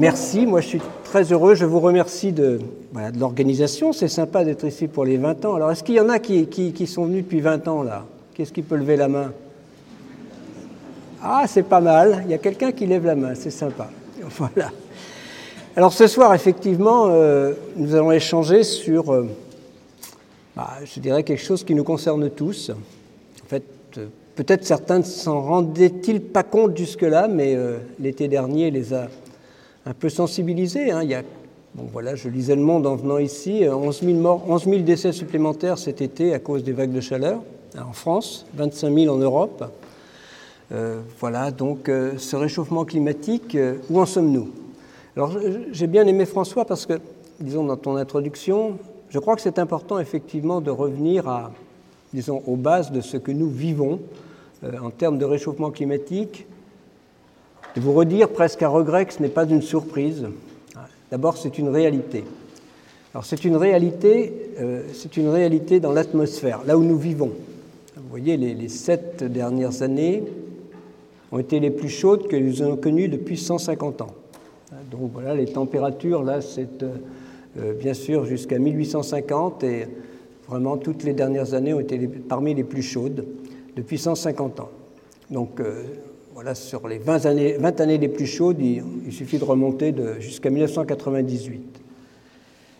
Merci, moi je suis très heureux, je vous remercie de, l'organisation, c'est sympa d'être ici pour les 20 ans. Alors est-ce qu'il y en a qui, qui, sont venus depuis 20 ans là? Qu'est-ce qui peut lever la main? Ah, c'est pas mal, il y a quelqu'un qui lève la main, c'est sympa. Voilà. Alors ce soir, effectivement, euh, nous allons échanger sur, euh, bah, je dirais, quelque chose qui nous concerne tous. En fait, euh, peut-être certains ne s'en rendaient-ils pas compte jusque-là, mais l'été dernier les a un peu sensibilisés. Hein. Il y a, bon, voilà, je lisais Le Monde en venant ici, 11 000, morts, 11 000 décès supplémentaires cet été à cause des vagues de chaleur hein, en France, 25 000 en Europe. voilà, donc ce réchauffement climatique, où en sommes-nous? Alors j'ai bien aimé François parce que, disons, dans ton introduction, je crois que c'est important effectivement de revenir à, disons, aux bases de ce que nous vivons euh, en termes de réchauffement climatique, de vous redire presque à regret que ce n'est pas une surprise. D'abord, c'est une réalité. Alors c'est une réalité, euh, c'est une réalité dans l'atmosphère, là où nous vivons. Vous voyez, les, sept dernières années ont été les plus chaudes que nous avons connues depuis 150 ans. Donc voilà, les températures, là, c'est euh, euh, bien sûr jusqu'à 1850 et vraiment toutes les dernières années ont été parmi les plus chaudes depuis 150 ans. Donc euh, voilà, sur les 20 années, 20 années les plus chaudes, il, suffit de remonter jusqu'à 1998.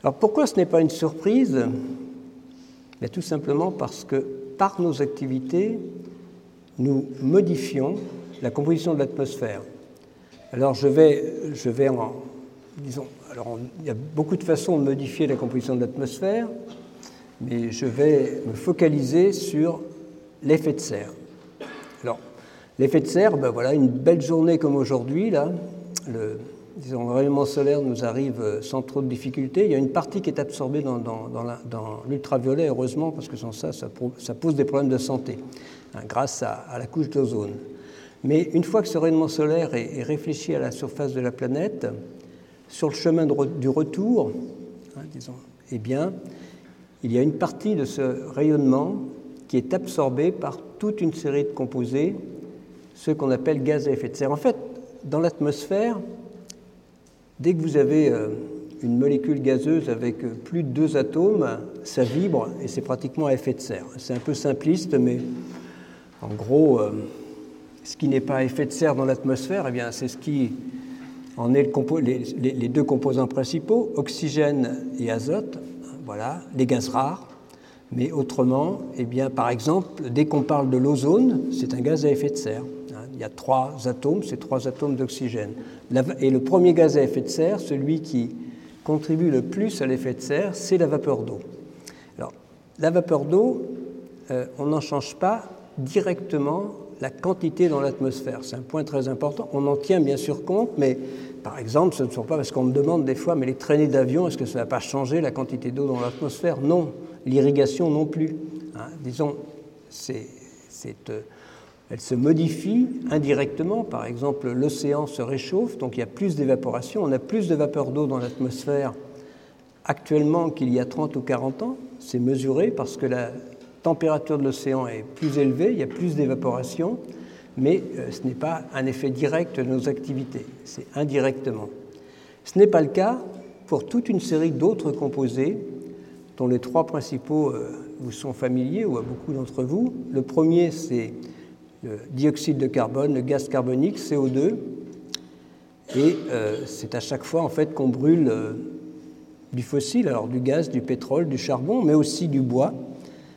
Alors pourquoi ce n'est pas une surprise? Tout simplement parce que par nos activités, nous modifions la composition de l'atmosphère. Alors je vais, je vais en, disons, alors il y a beaucoup de façons de modifier la composition de l'atmosphère, mais je vais me focaliser sur l'effet de serre. L'effet de serre, ben voilà, une belle journée comme aujourd'hui, là, le, rayonnement solaire nous arrive sans trop de difficultés. Il y a une partie qui est absorbée dans, l'ultraviolet, heureusement, parce que sans ça, ça, pose des problèmes de santé, hein, grâce à, à la couche d'ozone. Mais une fois que ce rayonnement solaire est, réfléchi à la surface de la planète, sur le chemin du retour, hein, disons, eh bien, il y a une partie de ce rayonnement qui est absorbée par toute une série de composés, ceux qu'on appelle gaz à effet de serre. En fait, dans l'atmosphère, dès que vous avez euh, une molécule gazeuse avec euh, plus de deux atomes, ça vibre et c'est pratiquement à effet de serre. C'est un peu simpliste, mais en gros, euh, ce qui n'est pas effet de serre dans l'atmosphère, eh c'est ce qui en est les, deux composants principaux, oxygène et azote, voilà, les gaz rares. Mais autrement, eh bien, par exemple, dès qu'on parle de l'ozone, c'est un gaz à effet de serre. Il y a trois atomes, c'est trois atomes d'oxygène. Et le premier gaz à effet de serre, celui qui contribue le plus à l'effet de serre, c'est la vapeur d'eau. Alors, la vapeur d'eau, euh, on n'en change pas directement la quantité dans l'atmosphère. C'est un point très important. On en tient bien sûr compte, mais par exemple, ce ne sont pas parce qu'on me demande des fois, mais les traînées d'avion, est-ce que ça ne va pas changer la quantité d'eau dans l'atmosphère? Non. L'irrigation non plus. Hein. disons, c'est, euh, elle se modifie indirectement. Par exemple, l'océan se réchauffe, donc il y a plus d'évaporation. On a plus de vapeur d'eau dans l'atmosphère actuellement qu'il y a 30 ou 40 ans. C'est mesuré parce que la, température de l'océan est plus élevée, il y a plus d'évaporation, mais euh, ce n'est pas un effet direct de nos activités, c'est indirectement. Ce n'est pas le cas pour toute une série d'autres composés, dont les trois principaux euh, vous sont familiers ou à beaucoup d'entre vous. Le premier, c'est le dioxyde de carbone, le gaz carbonique, CO2, et euh, c'est à chaque fois en fait qu'on brûle du fossile, alors du gaz, du pétrole, du charbon, mais aussi du bois.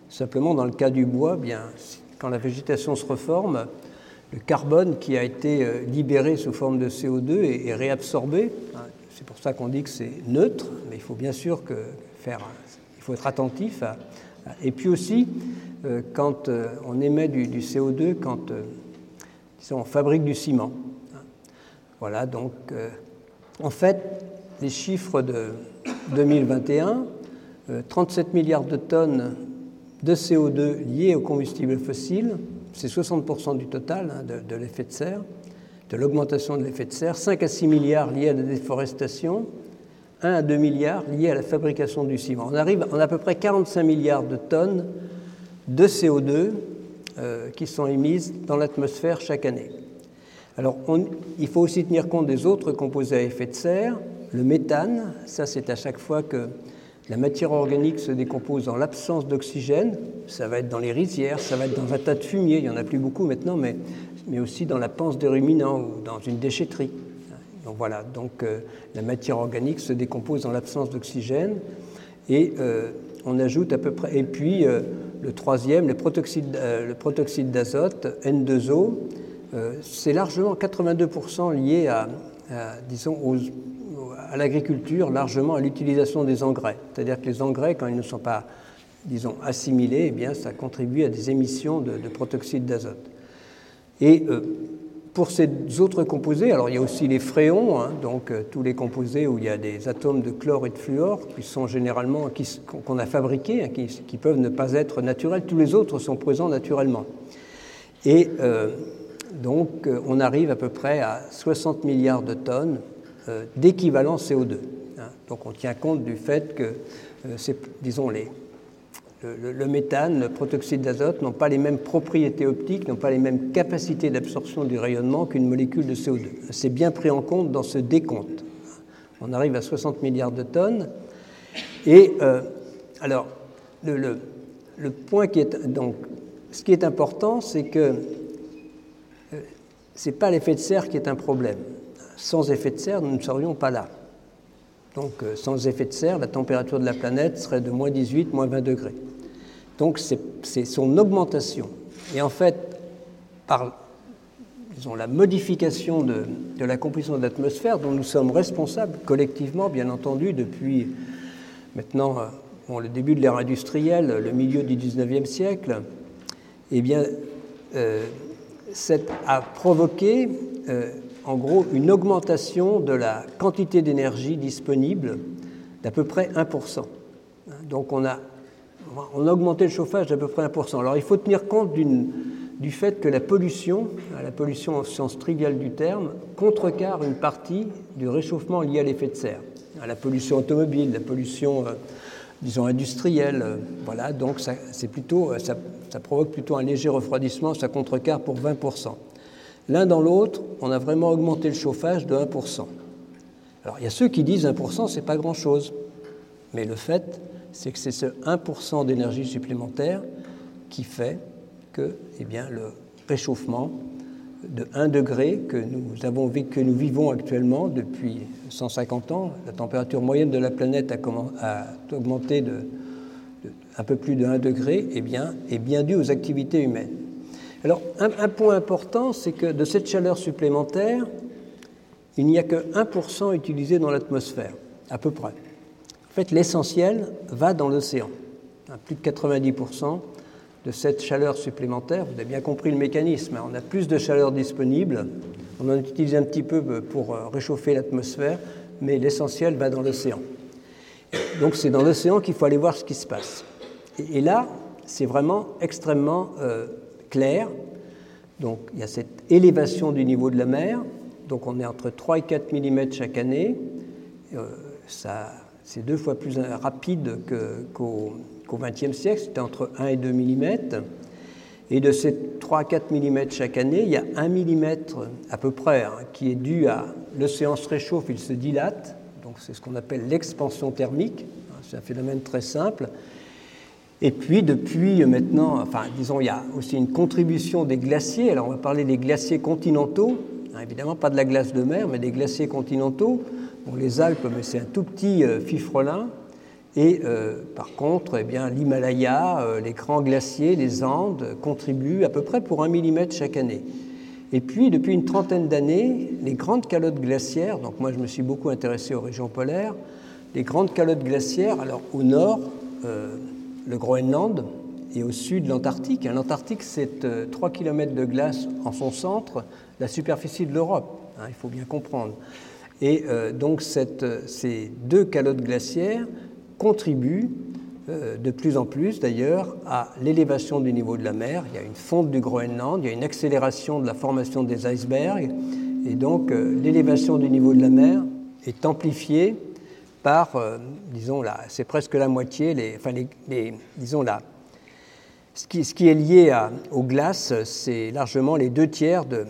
Simplement, dans le cas du bois, bien, quand la végétation se reforme, le carbone qui a été euh, libéré sous forme de CO2 est, réabsorbé. C'est pour ça qu'on dit que c'est neutre, mais il faut bien sûr que faire, il faut être attentif. et puis aussi, euh, quand euh, on émet du, CO2, quand on fabrique du ciment. Voilà, donc en fait, les chiffres de 2021, 37 milliards de tonnes de CO2 liés aux combustibles fossiles, c'est 60% du total hein, de, l'effet de serre, de l'augmentation de l'effet de serre, 5 à 6 milliards liés à la déforestation, 1 à 2 milliards liés à la fabrication du ciment. On arrive a à peu près 45 milliards de tonnes de CO2 euh, qui sont émises dans l'atmosphère chaque année. Alors, il faut aussi tenir compte des autres composés à effet de serre. Le méthane, ça c'est à chaque fois que la matière organique se décompose en l'absence d'oxygène. Ça va être dans les rizières, ça va être dans un tas de fumier, il n'y en a plus beaucoup maintenant, mais, mais aussi dans la panse des ruminants ou dans une déchetterie. Donc voilà, donc euh, la matière organique se décompose en l'absence d'oxygène et euh, on ajoute à peu près. Et puis le troisième, le protoxyde, le protoxyde d'azote, N2O, c'est largement 82% lié à, disons, à l'agriculture, largement à l'utilisation des engrais. C'est-à-dire que les engrais, quand ils ne sont pas, disons, assimilés, eh bien, ça contribue à des émissions de, protoxyde d'azote. Et pour ces autres composés, alors il y a aussi les fréons, hein, donc euh, tous les composés où il y a des atomes de chlore et de fluor qui sont généralement qu'on a fabriqués, hein, qui, peuvent ne pas être naturels. Tous les autres sont présents naturellement. Et euh, donc euh, on arrive à peu près à 60 milliards de tonnes d'équivalent CO2. Hein. Donc on tient compte du fait que, disons, les, le, méthane, le protoxyde d'azote n'ont pas les mêmes propriétés optiques, n'ont pas les mêmes capacités d'absorption du rayonnement qu'une molécule de CO2. C'est bien pris en compte dans ce décompte. On arrive à 60 milliards de tonnes. Et euh, alors, le, point qui est donc, ce qui est important, c'est que euh, ce n'est pas l'effet de serre qui est un problème. Sans effet de serre, nous ne serions pas là. Donc, euh, sans effet de serre, la température de la planète serait de moins 18, moins 20 degrés. Donc c'est son augmentation. Et en fait, par disons, la modification de, la composition de l'atmosphère dont nous sommes responsables collectivement, bien entendu, depuis maintenant euh, le début de l'ère industrielle, le milieu du 19e siècle, eh bien, euh, a provoqué euh, en gros une augmentation de la quantité d'énergie disponible d'à peu près 1%. Donc on a on a augmenté le chauffage d'à peu près 1%. Alors il faut tenir compte du fait que la pollution, la pollution en sens triviale du terme, contrecarre une partie du réchauffement lié à l'effet de serre. La pollution automobile, la pollution, euh, disons, industrielle, euh, voilà, donc ça, plutôt, euh, ça, ça, provoque plutôt un léger refroidissement, ça contrecarre pour 20%. L'un dans l'autre, on a vraiment augmenté le chauffage de 1%. Alors il y a ceux qui disent 1%, c'est pas grand-chose. Mais le fait, c'est que c'est ce 1% d'énergie supplémentaire qui fait que eh bien, le réchauffement de 1 degré que nous, vivons actuellement depuis 150 ans, la température moyenne de la planète a, augmenté de, un peu plus de 1 degré, eh bien, est bien dû aux activités humaines. Alors, un point important, c'est que de cette chaleur supplémentaire, il n'y a que 1% utilisé dans l'atmosphère, à peu près fait, l'essentiel va dans l'océan. Plus de 90% de cette chaleur supplémentaire, vous avez bien compris le mécanisme, hein. on a plus de chaleur disponible, on en utilise un petit peu pour euh, réchauffer l'atmosphère, mais l'essentiel va dans l'océan. Donc c'est dans l'océan qu'il faut aller voir ce qui se passe. Et, là, c'est vraiment extrêmement euh, clair. Donc il y a cette élévation du niveau de la mer, donc on est entre 3 et 4 mm chaque année. Euh, ça c'est deux fois plus rapide qu'au XXe siècle, c'était entre 1 et 2 mm. Et de ces 3 à 4 mm chaque année, il y a 1 mm à peu près hein, qui est dû à l'océan se réchauffe, il se dilate, donc c'est ce qu'on appelle l'expansion thermique, c'est un phénomène très simple. Et puis depuis maintenant, enfin disons, il y a aussi une contribution des glaciers, alors on va parler des glaciers continentaux, hein, évidemment pas de la glace de mer, mais des glaciers continentaux, les Alpes, mais c'est un tout petit euh, fifrelin. Et euh, par contre, eh bien, l'Himalaya, euh, les grands glaciers, les Andes contribuent à peu près pour un millimètre chaque année. Et puis, depuis une trentaine d'années, les grandes calottes glaciaires, donc moi je me suis beaucoup intéressé aux régions polaires, les grandes calottes glaciaires, alors au nord, le Groenland, et au sud, l'Antarctique. L'Antarctique, c'est 3 km de glace en son centre, la superficie de l'Europe, hein, il faut bien comprendre. Et euh, donc ces deux calottes glaciaires contribuent euh, de plus en plus d'ailleurs à l'élévation du niveau de la mer. Il y a une fonte du Groenland, il y a une accélération de la formation des icebergs, et donc euh, l'élévation du niveau de la mer est amplifiée par, disons là, c'est presque la moitié, les, enfin les, disons là, ce qui, est lié aux glaces, c'est largement les deux tiers de,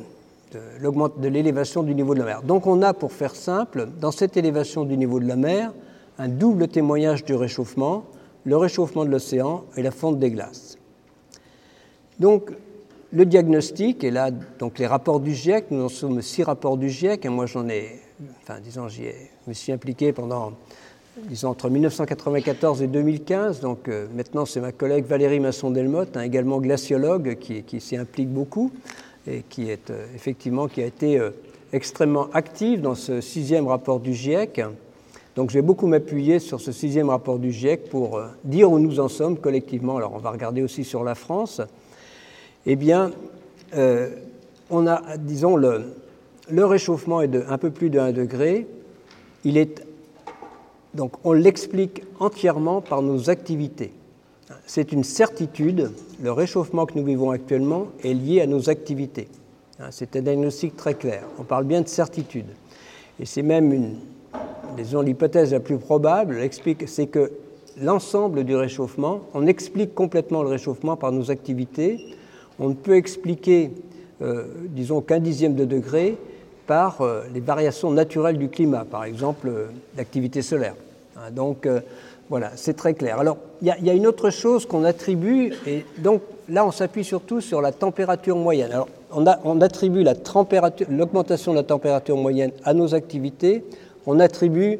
de l'élévation du niveau de la mer. Donc on a, pour faire simple, dans cette élévation du niveau de la mer, un double témoignage du réchauffement, le réchauffement de l'océan et la fonte des glaces. Donc le diagnostic, et là, donc les rapports du GIEC, nous en sommes six rapports du GIEC, et moi j'en ai, enfin disons, j'y me suis impliqué pendant, disons, entre 1994 et 2015, donc euh, maintenant c'est ma collègue Valérie Masson-Delmotte, également glaciologue, qui s'y implique beaucoup, et qui est euh, effectivement, qui a été euh, extrêmement active dans ce sixième rapport du GIEC. Donc je vais beaucoup m'appuyer sur ce sixième rapport du GIEC pour dire où nous en sommes collectivement. Alors on va regarder aussi sur la France eh bien, euh, on a, disons, le, réchauffement est de un peu plus de 1 degré. Il est, donc, on l'explique entièrement par nos activités. C'est une certitude, le réchauffement que nous vivons actuellement est lié à nos activités. C'est un diagnostic très clair. On parle bien de certitude. Et c'est même une, disons, l'hypothèse la plus probable, c'est que l'ensemble du réchauffement, on explique complètement le réchauffement par nos activités, on ne peut expliquer, euh, disons, qu'un dixième de degré par euh, les variations naturelles du climat, par exemple euh, l'activité solaire. Hein, donc voilà, c'est très clair. Alors il y, a une autre chose qu'on attribue, et donc là on s'appuie surtout sur la température moyenne. Alors on, attribue l'augmentation de la température moyenne à nos activités, on attribue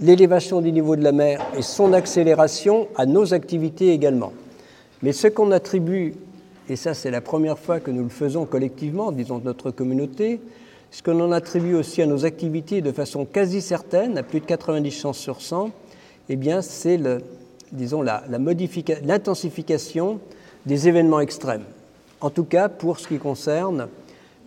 l'élévation du niveau de la mer et son accélération à nos activités également. Mais ce qu'on attribue, et ça c'est la première fois que nous le faisons collectivement, disons notre communauté, ce qu'on en attribue aussi à nos activités de façon quasi certaine, à plus de 90 chances sur 100, eh bien c'est disons l'intensification des événements extrêmes. En tout cas pour ce qui concerne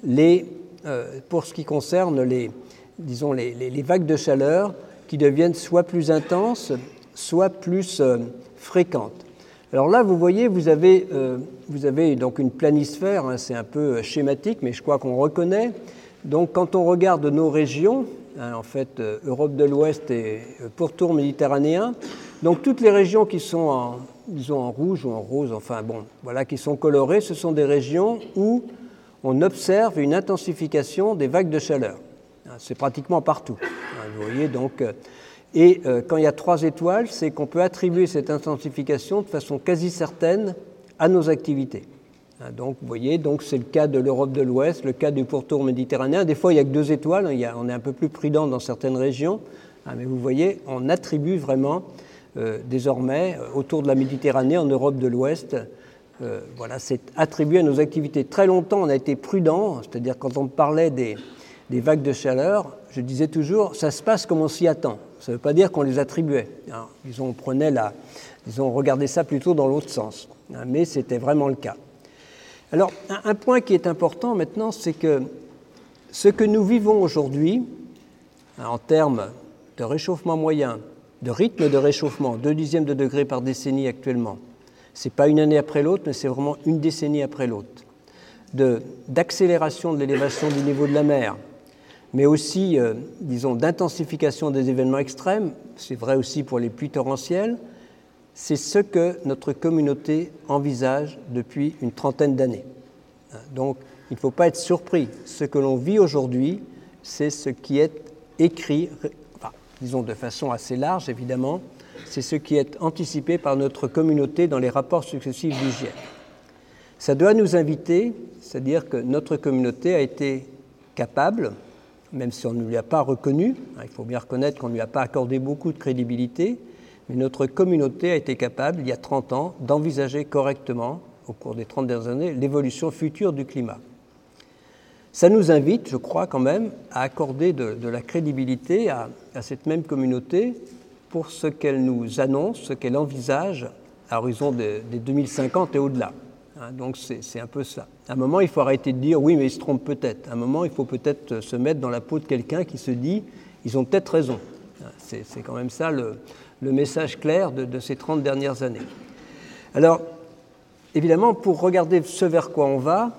les, euh, pour ce qui concerne les, disons les, les, vagues de chaleur qui deviennent soit plus intenses, soit plus euh, fréquentes. Alors là, vous voyez, vous avez, euh, vous avez donc une planisphère, hein, c'est un peu schématique, mais je crois qu'on reconnaît. Donc quand on regarde nos régions, hein, en fait euh, Europe de l'Ouest et pourtour méditerranéen, donc toutes les régions qui sont en, en rouge ou en rose, enfin bon, voilà, qui sont colorées, ce sont des régions où on observe une intensification des vagues de chaleur. Hein, c'est pratiquement partout. Vous voyez donc et euh, quand il y a trois étoiles, c'est qu'on peut attribuer cette intensification de façon quasi certaine à nos activités. Hein, donc, vous voyez, donc c'est le cas de l'Europe de l'Ouest, le cas du pourtour méditerranéen. Des fois, il n'y a que deux étoiles. Hein, on est un peu plus prudent dans certaines régions, hein, mais vous voyez, on attribue vraiment euh, désormais euh, autour de la Méditerranée, en Europe de l'Ouest, voilà, c'est attribué à nos activités. Très longtemps, on a été prudent, c'est-à-dire quand on parlait des, vagues de chaleur, je disais toujours, ça se passe comme on s'y attend. Ça ne veut pas dire qu'on les attribuait. Ils ont prenait la, ils ont regardé ça plutôt dans l'autre sens. Mais c'était vraiment le cas. Alors, un, point qui est important maintenant, c'est que ce que nous vivons aujourd'hui, hein, en termes de réchauffement moyen, de rythme de réchauffement, 2 dixièmes de degré par décennie actuellement, ce n'est pas une année après l'autre, mais c'est vraiment une décennie après l'autre, d'accélération de l'élévation du niveau de la mer, mais aussi, euh, disons, d'intensification des événements extrêmes, c'est vrai aussi pour les pluies torrentielles, c'est ce que notre communauté envisage depuis une trentaine d'années. Donc, il ne faut pas être surpris. Ce que l'on vit aujourd'hui, c'est ce qui est écrit, disons de façon assez large évidemment, c'est ce qui est anticipé par notre communauté dans les rapports successifs du GIEC. Ça doit nous inviter, c'est-à-dire que notre communauté a été capable, même si on ne lui a pas reconnu, hein, il faut bien reconnaître qu'on ne lui a pas accordé beaucoup de crédibilité, mais notre communauté a été capable, il y a 30 ans, d'envisager correctement, au cours des 30 dernières années, l'évolution future du climat. Ça nous invite, je crois quand même, à accorder de, la crédibilité à, cette même communauté pour ce qu'elle nous annonce, ce qu'elle envisage à horizon des 2050 et au-delà. Hein, donc c'est un peu ça. À un moment, il faut arrêter de dire oui, mais ils se trompent peut-être. À un moment, il faut peut-être se mettre dans la peau de quelqu'un qui se dit ils ont peut-être raison. Hein, c'est quand même ça le, message clair de, ces 30 dernières années. Alors, évidemment, pour regarder ce vers quoi on va,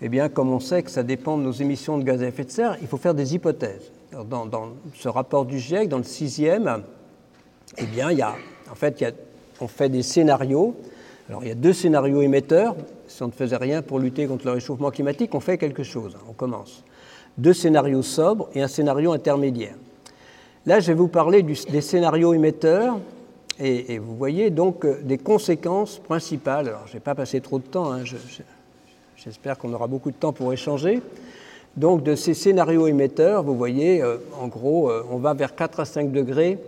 eh bien, comme on sait que ça dépend de nos émissions de gaz à effet de serre, il faut faire des hypothèses. dans, ce rapport du GIEC, dans le sixième, eh bien, il y a, en fait, on fait des scénarios Alors il y a deux scénarios émetteurs. Si on ne faisait rien pour lutter contre le réchauffement climatique, on fait quelque chose, on commence. Deux scénarios sobres et un scénario intermédiaire. Là, je vais vous parler des scénarios émetteurs et, vous voyez donc euh, des conséquences principales. Alors, je ne vais pas passer trop de temps, hein, j'espère qu'on aura beaucoup de temps pour échanger. Donc, de ces scénarios émetteurs, vous voyez, euh, en gros, euh, on va vers 4 à 5 degrés.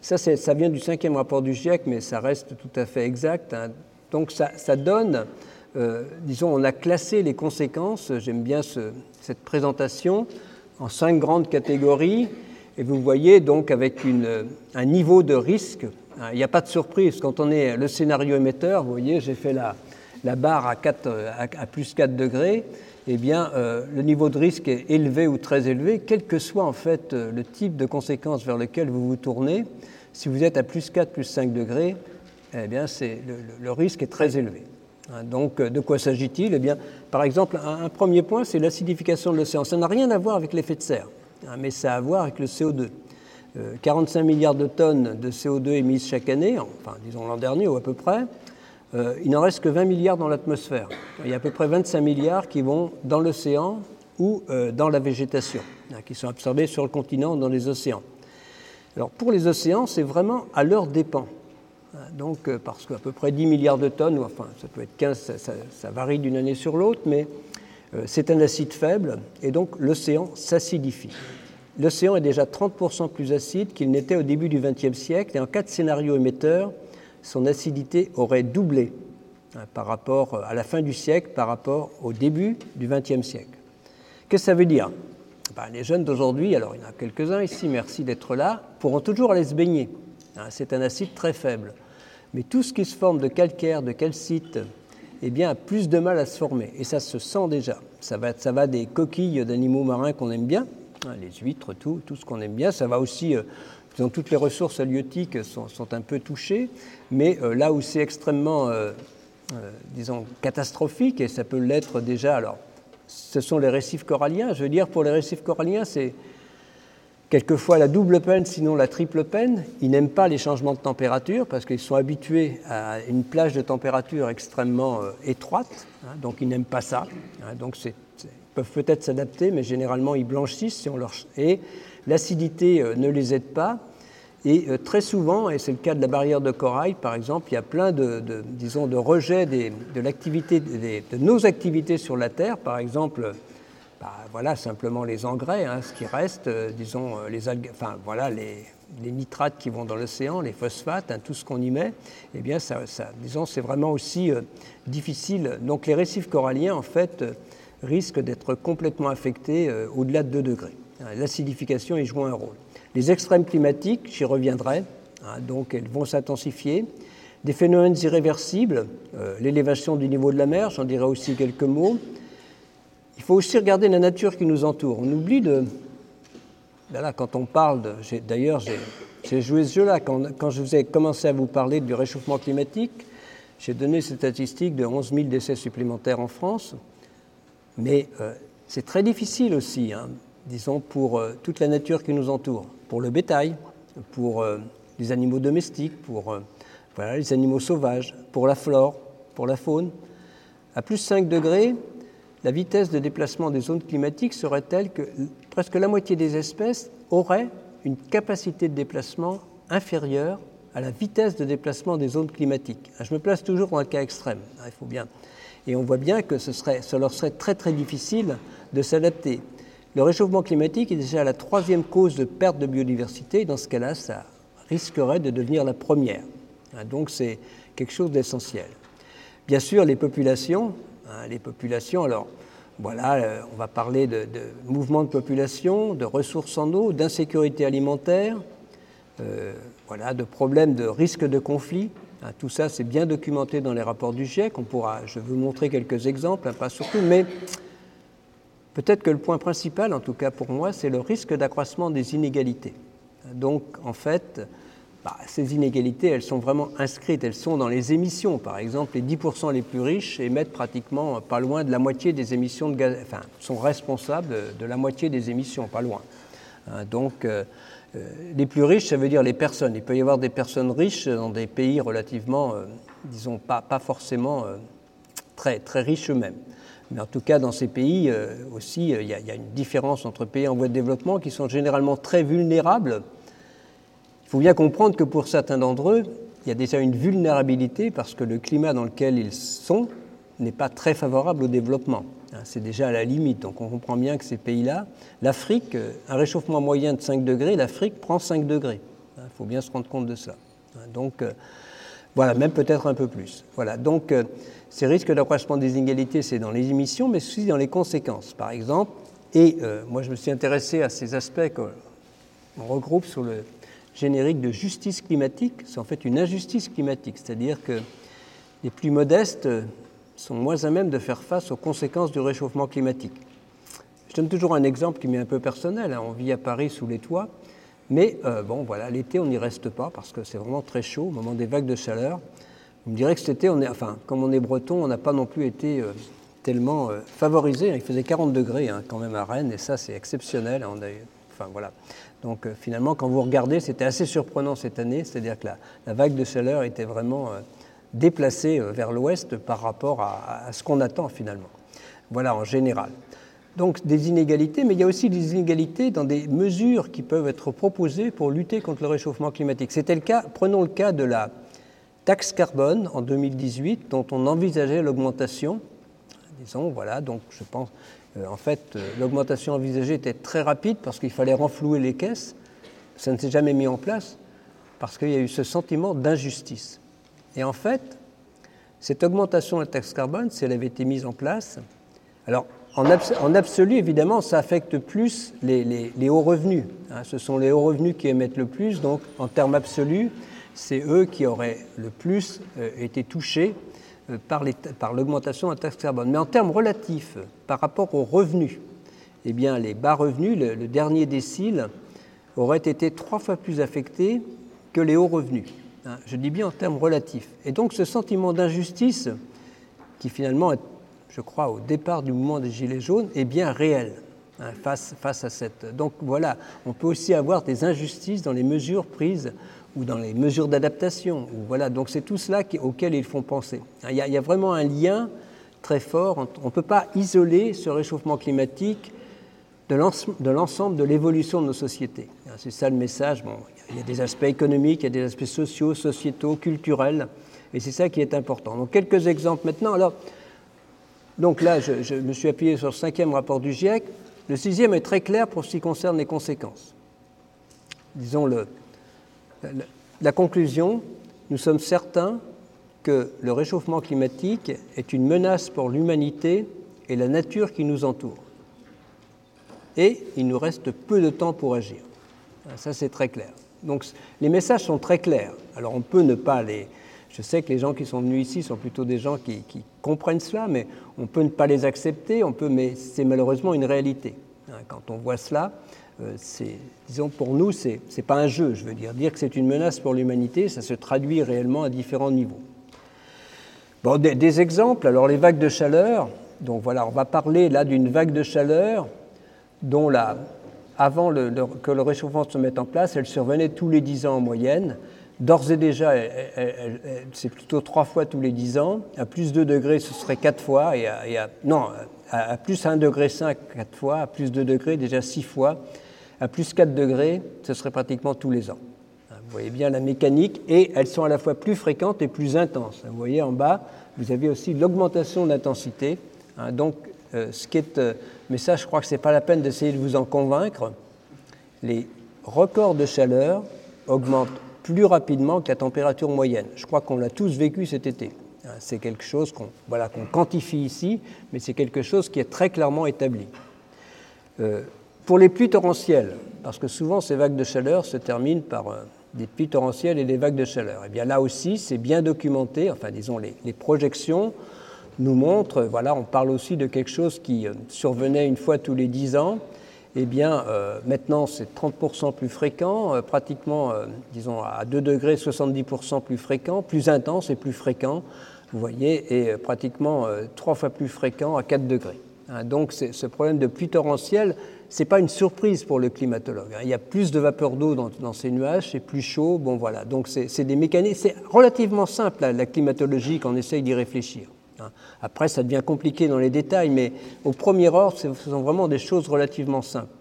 Ça, ça vient du cinquième rapport du GIEC, mais ça reste tout à fait exact. Hein. Donc, ça donne, disons, on a classé les conséquences, j'aime bien cette présentation, en cinq grandes catégories. Et vous voyez donc avec un niveau de risque Hein, il n'y a pas de surprise. Quand on est le scénario émetteur, vous voyez, j'ai fait la, barre à, 4, à, plus 4 degrés, eh bien, euh, le niveau de risque est élevé ou très élevé, quel que soit en fait euh, le type de conséquences vers lequel vous vous tournez. Si vous êtes à plus 4, plus 5 degrés, eh bien, le, risque est très élevé. Hein, donc, euh, de quoi s'agit-il? Eh bien, par exemple, un, premier point, c'est l'acidification de l'océan. Ça n'a rien à voir avec l'effet de serre, mais ça a à voir avec le CO2. 45 euh, milliards de tonnes de CO2 émises chaque année, enfin disons l'an dernier ou à peu près, euh, il n'en reste que 20 milliards dans l'atmosphère. Il y a à peu près 25 milliards qui vont dans l'océan ou euh, dans la végétation, hein, qui sont absorbés sur le continent ou dans les océans. Alors pour les océans, c'est vraiment à leur dépens. Hein, donc, parce qu'à peu près 10 milliards de tonnes, ou enfin ça peut être 15, ça varie d'une année sur l'autre, mais c'est un acide faible, et donc l'océan s'acidifie l'océan est déjà 30% plus acide qu'il n'était au début du XXe siècle, et en quatre scénarios émetteurs, son acidité aurait doublé hein, par rapport euh, à la fin du siècle par rapport au début du XXe siècle. Qu'est-ce que ça veut dire? Ben, Les jeunes d'aujourd'hui, alors il y en a quelques-uns ici, merci d'être là, pourront toujours aller se baigner. Hein, c'est un acide très faible. Mais tout ce qui se forme de calcaire, de calcite, eh bien, a plus de mal à se former. Et ça se sent déjà. Ça va, ça va des coquilles d'animaux marins qu'on aime bien, Hein, les huîtres, tout, tout ce qu'on aime bien. Ça va aussi, euh, toutes les ressources halieutiques sont, un peu touchées, mais euh, là où c'est extrêmement, euh, disons, catastrophique, et ça peut l'être déjà, alors, ce sont les récifs coralliens. Je veux dire, pour les récifs coralliens, c'est quelquefois la double peine, sinon la triple peine. Ils n'aiment pas les changements de température parce qu'ils sont habitués à une plage de température extrêmement étroite, hein, donc ils n'aiment pas ça. Hein, donc c'est peuvent peut-être s'adapter, mais généralement ils blanchissent si on leur... et l'acidité euh, ne les aide pas. Et euh, très souvent, et c'est le cas de la barrière de corail par exemple, il y a plein de, disons, de rejets de, l'activité, de nos activités sur la Terre, par exemple, bah, voilà simplement les engrais, hein, ce qui reste, euh, disons, les algues, enfin voilà les, nitrates qui vont dans l'océan, les phosphates, hein, tout ce qu'on y met, eh bien ça, disons, c'est vraiment aussi difficile. Donc les récifs coralliens, en fait, risque d'être complètement affectés euh, au-delà de 2 degrés. Hein, l'acidification y joue un rôle. Les extrêmes climatiques, j'y reviendrai, donc elles vont s'intensifier. Des phénomènes irréversibles, euh, l'élévation du niveau de la mer, j'en dirai aussi quelques mots. Il faut aussi regarder la nature qui nous entoure. On oublie de... Là, quand on parle de... D'ailleurs, j'ai joué ce jeu-là. Quand, quand je vous ai commencé à vous parler du réchauffement climatique, j'ai donné cette statistique de 11 000 décès supplémentaires en France. Mais euh, c'est très difficile aussi, hein, disons, pour euh, toute la nature qui nous entoure, pour le bétail, pour euh, les animaux domestiques, pour les animaux sauvages, pour la flore, pour la faune. À plus 5 degrés, la vitesse de déplacement des zones climatiques serait telle que presque la moitié des espèces auraient une capacité de déplacement inférieure à la vitesse de déplacement des zones climatiques. Je me place toujours dans un cas extrême, hein, il faut bien et on voit bien que ce, serait, leur serait très très difficile de s'adapter. Le réchauffement climatique est déjà la troisième cause de perte de biodiversité. dans ce cas-là, ça risquerait de devenir la première. Hein, donc c'est quelque chose d'essentiel. Bien sûr, les populations, hein, les populations, alors voilà, euh, on va parler de, mouvements de population, de ressources en eau, d'insécurité alimentaire, euh, voilà, de problèmes de risque de conflit. Hein, tout ça, c'est bien documenté dans les rapports du GIEC. On pourra, je vais vous montrer quelques exemples, hein, pas surtout, mais peut-être que le point principal, en tout cas pour moi, c'est le risque d'accroissement des inégalités. Donc, en fait, bah, ces inégalités, elles sont vraiment inscrites, elles sont dans les émissions. Par exemple, les 10% les plus riches émettent pratiquement pas loin de la moitié des émissions de gaz, enfin, sont responsables de la moitié des émissions, pas loin. Hein, donc, euh, les plus riches, ça veut dire les personnes. Il peut y avoir des personnes riches dans des pays relativement, disons, pas, forcément très, riches eux-mêmes. Mais en tout cas, dans ces pays aussi, il y, a, une différence entre pays en voie de développement qui sont généralement très vulnérables. Il faut bien comprendre que pour certains d'entre eux, il y a déjà une vulnérabilité parce que le climat dans lequel ils sont n'est pas très favorable au développement. Hein, c'est déjà à la limite. Donc on comprend bien que ces pays-là, l'Afrique, euh, un réchauffement moyen de 5 degrés, l'Afrique prend 5 degrés. Il hein, faut bien se rendre compte de ça. Hein, donc euh, voilà, même peut-être un peu plus. Voilà, donc euh, ces risques d'accroissement des inégalités, c'est dans les émissions, mais aussi dans les conséquences, par exemple. Et moi, je me suis intéressé à ces aspects qu'on regroupe sur le générique de justice climatique. C'est en fait une injustice climatique, c'est-à-dire que les plus modestes sont moins à même de faire face aux conséquences du réchauffement climatique. Je donne toujours un exemple qui m'est un peu personnel. Hein. On vit à Paris sous les toits, mais euh, bon, voilà, l'été, on n'y reste pas parce que c'est vraiment très chaud au moment des vagues de chaleur. On me dirait que cet été, on est, enfin, comme on est breton, on n'a pas non plus été euh, tellement euh, favorisé. Il faisait 40 degrés hein, quand même à Rennes, et ça, c'est exceptionnel. On a, enfin, voilà. Donc finalement, quand vous regardez, c'était assez surprenant cette année, c'est-à-dire que la, vague de chaleur était vraiment déplacé euh, vers l'ouest par rapport à, ce qu'on attend finalement. Voilà en général. Donc des inégalités, mais il y a aussi des inégalités dans des mesures qui peuvent être proposées pour lutter contre le réchauffement climatique. C'était le cas, prenons le cas de la taxe carbone en 2018, dont on envisageait l'augmentation. Disons, voilà, donc je pense, euh, en fait, euh, l'augmentation envisagée était très rapide parce qu'il fallait renflouer les caisses. Ça ne s'est jamais mis en place parce qu'il y a eu ce sentiment d'injustice. Et en fait, cette augmentation de la taxe carbone, si elle avait été mise en place, alors en, absolu, évidemment, ça affecte plus les, hauts revenus. Hein. ce sont les hauts revenus qui émettent le plus, donc en termes absolus, c'est eux qui auraient le plus euh, été touchés euh, par l'augmentation de la taxe carbone. Mais en termes relatifs, par rapport aux revenus, eh bien, les bas revenus, le, dernier décile, auraient été trois fois plus affectés que les hauts revenus. Hein, je dis bien en termes relatifs. Et donc ce sentiment d'injustice, qui finalement est, je crois, au départ du mouvement des Gilets jaunes, est bien réel hein, face, face à cette... Donc voilà, on peut aussi avoir des injustices dans les mesures prises ou dans les mesures d'adaptation. Donc c'est tout cela auquel ils font penser. Il y, a, vraiment un lien très fort. On ne peut pas isoler ce réchauffement climatique de l'ensemble de l'évolution de nos sociétés. C'est ça le message. Il y a des aspects économiques, il y a des aspects sociaux, sociétaux, culturels, et c'est ça qui est important. Donc quelques exemples maintenant. Donc là, je, me suis appuyé sur le cinquième rapport du GIEC. Le sixième est très clair pour ce qui concerne les conséquences. Disons le, la, conclusion, nous sommes certains que le réchauffement climatique est une menace pour l'humanité et la nature qui nous entoure. Et il nous reste peu de temps pour agir. Ça, c'est très clair. Donc les messages sont très clairs. Alors on peut ne pas les... Je sais que les gens qui sont venus ici sont plutôt des gens qui, comprennent cela, mais on peut ne pas les accepter, on peut, mais c'est malheureusement une réalité. Hein, quand on voit cela, c'est, disons pour nous, c'est n'est pas un jeu, je veux dire. Dire que c'est une menace pour l'humanité, ça se traduit réellement à différents niveaux. Bon, des, des exemples, alors les vagues de chaleur, donc voilà, on va parler là d'une vague de chaleur dont la, avant que le réchauffement se mette en place, elle survenait tous les 10 ans en moyenne. D'ores et déjà, c'est plutôt trois fois tous les 10 ans. À plus 2 degrés, ce serait quatre fois. Et à, non, à, plus 1 degré 5, quatre fois. À plus 2 degrés, déjà six fois. À plus 4 degrés, ce serait pratiquement tous les ans. Vous voyez bien la mécanique. Et elles sont à la fois plus fréquentes et plus intenses. Vous voyez en bas, vous avez aussi l'augmentation d'intensité. Hein, donc, euh, ce qui est euh, mais ça, je crois que ce n'est pas la peine d'essayer de vous en convaincre. Les records de chaleur augmentent plus rapidement que la température moyenne. Je crois qu'on l'a tous vécu cet été. Hein, c'est quelque chose qu'on voilà, qu'on quantifie ici, mais c'est quelque chose qui est très clairement établi. Euh, pour les pluies torrentielles, parce que souvent ces vagues de chaleur se terminent par euh, des pluies torrentielles et des vagues de chaleur, et eh bien là aussi c'est bien documenté, enfin disons les, projections nous montre, voilà, on parle aussi de quelque chose qui euh, survenait une fois tous les dix ans. Eh bien, euh, maintenant, c'est 30% plus fréquent, pratiquement, disons, à 2 degrés, 70% plus fréquent, plus intense et plus fréquent, vous voyez, et pratiquement trois fois plus fréquent à 4 degrés. Hein, donc, ce problème de pluie torrentielle, n'est pas une surprise pour le climatologue. Hein. Il y a plus de vapeur d'eau dans, ces nuages, c'est plus chaud. Bon, voilà. Donc, c'est des mécanismes. C'est relativement simple, la, climatologie, quand on essaye d'y réfléchir. Hein. Après, ça devient compliqué dans les détails, mais au premier ordre, ce sont vraiment des choses relativement simples.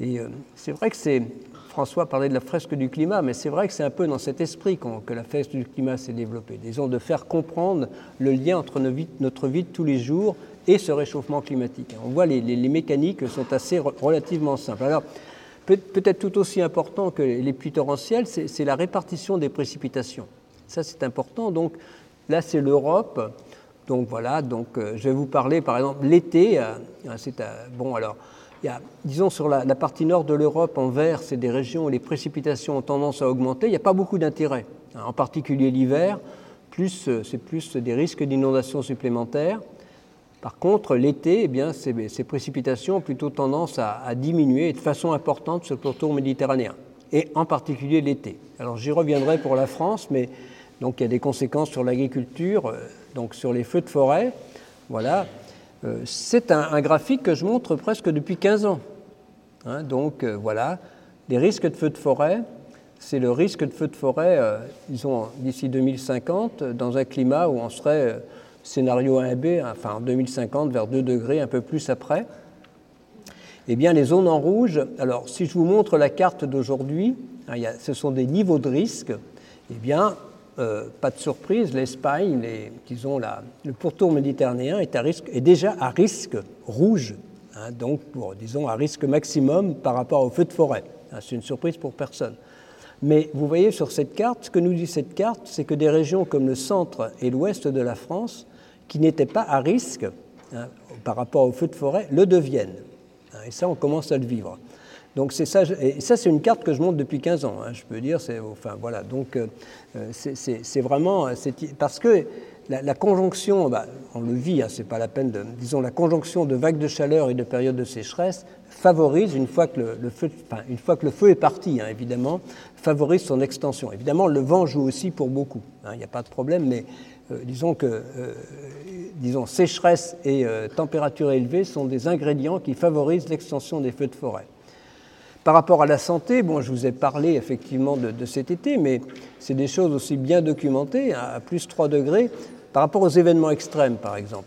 Et euh, c'est vrai que c'est. François parlait de la fresque du climat, mais c'est vrai que c'est un peu dans cet esprit que la fresque du climat s'est développée. Disons, de faire comprendre le lien entre notre vie de tous les jours et ce réchauffement climatique. On voit les, les, mécaniques sont assez relativement simples. Alors, peut-être tout aussi important que les pluies torrentielles, c'est la répartition des précipitations. Ça, c'est important. Donc, là, c'est l'Europe. Donc, voilà. Donc, euh, je vais vous parler, par exemple, l'été. Euh, c'est bon, alors. Y a, disons, sur la, la partie nord de l'Europe, en vert, c'est des régions où les précipitations ont tendance à augmenter. Il n'y a pas beaucoup d'intérêt, hein, en particulier l'hiver. Plus, euh, c'est plus des risques d'inondation supplémentaires. Par contre, l'été, eh ces, précipitations ont plutôt tendance à, diminuer de façon importante sur le pourtour méditerranéen, et en particulier l'été. Alors j'y reviendrai pour la France, mais donc il y a des conséquences sur l'agriculture, euh, donc sur les feux de forêt. Voilà. Euh, c'est un, graphique que je montre presque depuis 15 ans. Hein. donc euh, voilà, les risques de feux de forêt, c'est le risque de feux de forêt, disons, d'ici 2050, dans un climat où on serait scénario 1B, enfin en 2050, vers 2 degrés, un peu plus après. Eh bien, les zones en rouge, alors si je vous montre la carte d'aujourd'hui, hein, ce sont des niveaux de risque, eh bien, euh, pas de surprise, l'Espagne, disons la, le pourtour méditerranéen est, à risque, est déjà à risque rouge, hein, donc disons à risque maximum par rapport aux feux de forêt. Hein, c'est une surprise pour personne. Mais vous voyez sur cette carte, ce que nous dit cette carte, c'est que des régions comme le centre et l'ouest de la France qui n'étaient pas à risque hein, par rapport aux feux de forêt le deviennent. Hein, et ça, on commence à le vivre. Donc c'est ça, et ça c'est une carte que je montre depuis 15 ans. Hein, je peux dire, c'est enfin voilà. Donc euh, euh, c'est vraiment parce que la, conjonction, bah, on le vit, c'est pas la peine de, disons la conjonction de vagues de chaleur et de périodes de sécheresse favorise une fois que le, feu, une fois que le feu est parti, évidemment, favorise son extension. Évidemment, le vent joue aussi pour beaucoup. Il n'y a pas de problème, mais euh, disons que euh, disons, sécheresse et euh, température élevée sont des ingrédients qui favorisent l'extension des feux de forêt. Par rapport à la santé, bon, je vous ai parlé effectivement de, cet été, mais c'est des choses aussi bien documentées, à plus 3 degrés, par rapport aux événements extrêmes, par exemple.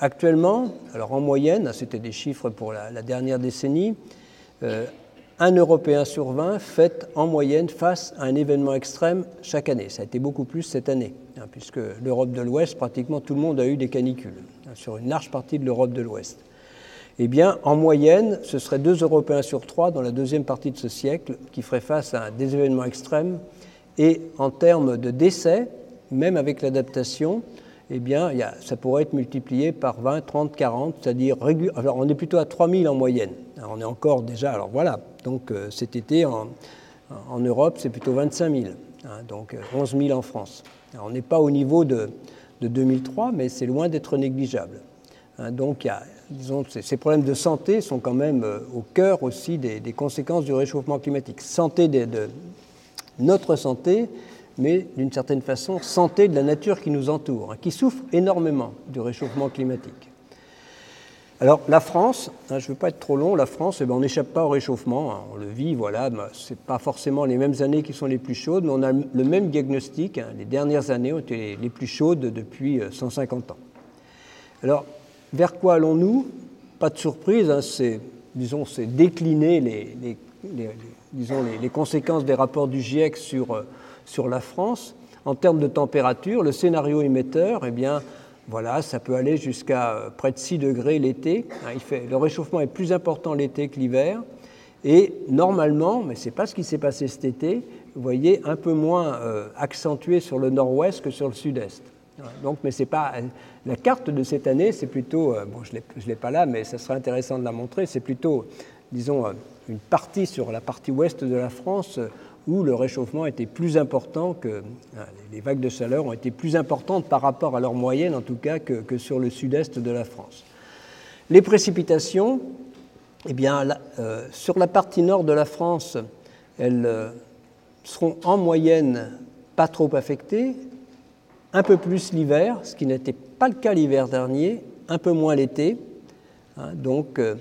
Actuellement, alors en moyenne, c'était des chiffres pour la, dernière décennie, un Européen sur 20 fait en moyenne face à un événement extrême chaque année. Ça a été beaucoup plus cette année, hein, puisque l'Europe de l'Ouest, pratiquement tout le monde a eu des canicules, hein, sur une large partie de l'Europe de l'Ouest. Eh bien, en moyenne, ce serait deux Européens sur trois dans la deuxième partie de ce siècle qui feraient face à des événements extrêmes. Et en termes de décès, même avec l'adaptation, eh bien, ça pourrait être multiplié par 20, 30, 40, c'est-à-dire, alors on est plutôt à 3000 en moyenne. on est encore déjà, alors voilà, donc euh, cet été en, Europe, c'est plutôt 25 000, hein, donc 11 euh, 000 en France. On n'est pas au niveau de, 2003, mais c'est loin d'être négligeable. Hein, donc, ces problèmes de santé sont quand même euh, au cœur aussi des, conséquences du réchauffement climatique. Santé de notre santé, mais d'une certaine façon santé de la nature qui nous entoure, hein, qui souffre énormément du réchauffement climatique. Alors la France, hein, je ne veux pas être trop long, la France, eh ben, on n'échappe pas au réchauffement, hein, on le vit, voilà, ce n'est pas forcément les mêmes années qui sont les plus chaudes, mais on a le même diagnostic, les dernières années ont été les plus chaudes depuis 150 euh, ans. Alors, vers quoi allons-nous? Pas de surprise, c'est, disons, c'est décliner les, disons, les, conséquences des rapports du GIEC sur euh, sur la France. En termes de température, le scénario émetteur, eh bien, voilà, ça peut aller jusqu'à euh, près de 6 degrés l'été. Hein, le réchauffement est plus important l'été que l'hiver. Et normalement, mais ce n'est pas ce qui s'est passé cet été, vous voyez, un peu moins euh, accentué sur le nord-ouest que sur le sud-est. Donc, mais c'est pas la carte de cette année, c'est plutôt, euh, bon, je ne l'ai pas là, mais ça serait intéressant de la montrer. C'est plutôt, disons, une partie sur la partie ouest de la France où le réchauffement était plus important que hein, les vagues de chaleur ont été plus importantes par rapport à leur moyenne en tout cas que, sur le sud-est de la France. Les précipitations, eh bien, euh, sur la partie nord de la France, elles euh, seront en moyenne pas trop affectées, un peu plus l'hiver, ce qui n'était pas le cas l'hiver dernier, un peu moins l'été. Hein, donc, euh,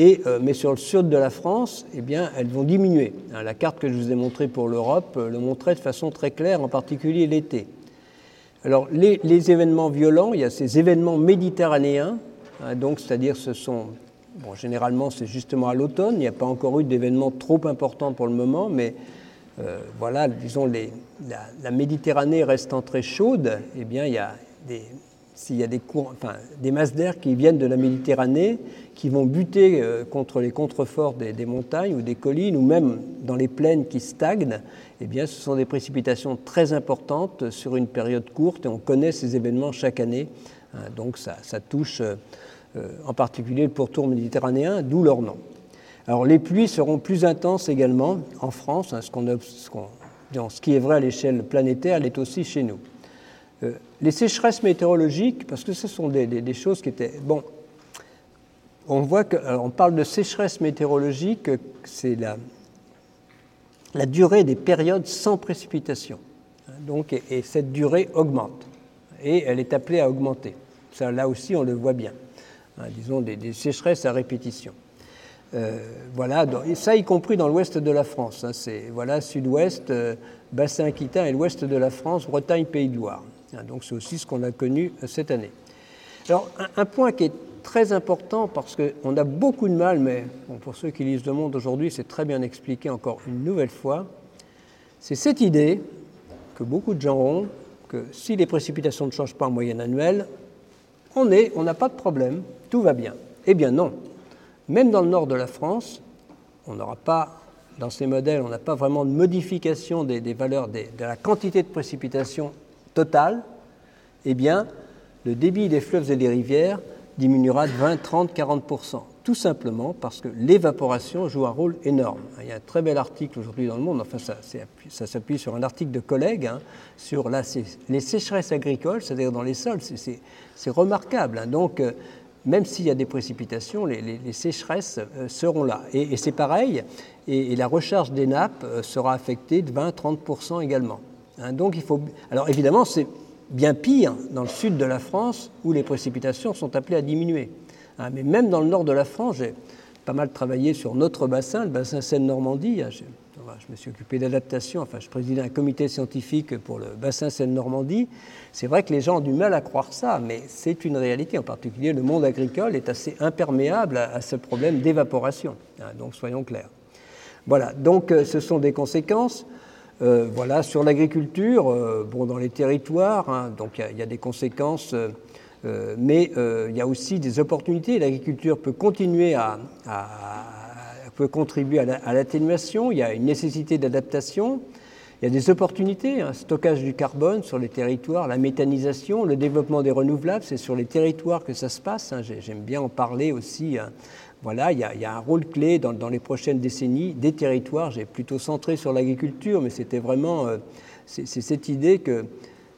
Et, mais sur le sud de la France, eh bien, elles vont diminuer. Hein, la carte que je vous ai montrée pour l'Europe le montrait de façon très claire, en particulier l'été. Alors, les, événements violents, il y a ces événements méditerranéens, hein, donc c'est-à-dire ce sont, bon, généralement c'est justement à l'automne, il n'y a pas encore eu d'événements trop importants pour le moment, mais euh, voilà, disons, la, Méditerranée restant très chaude, eh bien, il y a des, enfin, des masses d'air qui viennent de la Méditerranée, qui vont buter euh, contre les contreforts des, montagnes ou des collines, ou même dans les plaines qui stagnent, eh bien, ce sont des précipitations très importantes sur une période courte, et on connaît ces événements chaque année. Hein, donc ça, touche euh, en particulier le pourtour méditerranéen, d'où leur nom. Alors les pluies seront plus intenses également en France, hein, ce, qu'on, ce, ce qui est vrai à l'échelle planétaire l'est aussi chez nous. Euh, les sécheresses météorologiques, parce que ce sont des, des, des choses qui étaient... Bon, on voit qu'on parle de sécheresse météorologique, c'est la, durée des périodes sans précipitation. Donc, et, et, cette durée augmente. Et elle est appelée à augmenter. Ça, là aussi, on le voit bien. Hein, disons des, sécheresses à répétition. Euh, voilà, ça y compris dans l'ouest de la France. Hein, c'est voilà, sud-ouest, euh, bassin aquitain et l'ouest de la France, Bretagne, Pays de Loire. Hein, donc c'est aussi ce qu'on a connu euh, cette année. Alors, un point qui est très important parce qu'on a beaucoup de mal, mais pour ceux qui lisent Le Monde aujourd'hui, c'est très bien expliqué encore une nouvelle fois. C'est cette idée que beaucoup de gens ont que si les précipitations ne changent pas en moyenne annuelle, on n'a pas de problème, tout va bien. Eh bien non. Même dans le nord de la France, on n'aura pas, dans ces modèles, on n'a pas vraiment de modification des, valeurs de la quantité de précipitations totale. Eh bien, le débit des fleuves et des rivières diminuera de 20, 30, 40 tout simplement parce que l'évaporation joue un rôle énorme. Il y a un très bel article aujourd'hui dans le monde, enfin ça, s'appuie sur un article de collègues hein, sur les sécheresses agricoles, c'est-à-dire dans les sols, c'est remarquable. Hein. Donc, euh, même s'il y a des précipitations, les, sécheresses euh, seront là. Et, c'est pareil, et, et, la recharge des nappes euh, sera affectée de 20-30 également. Hein. Donc il faut. Alors évidemment, c'est bien pire dans le sud de la France où les précipitations sont appelées à diminuer. Hein, mais même dans le nord de la France, j'ai pas mal travaillé sur notre bassin, le bassin Seine-Normandie. Hein, je, me suis occupé d'adaptation, enfin je présidais un comité scientifique pour le bassin Seine-Normandie. C'est vrai que les gens ont du mal à croire ça, mais c'est une réalité. En particulier, le monde agricole est assez imperméable à, ce problème d'évaporation. Hein, donc soyons clairs. Voilà, donc euh, ce sont des conséquences. Euh, voilà, sur l'agriculture, euh, bon, dans les territoires, hein, donc il y, a des conséquences, euh, mais il y a aussi des opportunités. L'agriculture peut continuer à, peut contribuer à l'atténuation. il y a une nécessité d'adaptation. Il y a des opportunités, un hein, stockage du carbone sur les territoires, la méthanisation, le développement des renouvelables, c'est sur les territoires que ça se passe. Hein, J'aime bien en parler aussi voilà, il y, a, un rôle clé dans, les prochaines décennies des territoires. J'ai plutôt centré sur l'agriculture, mais c'était vraiment euh, c'est cette idée que,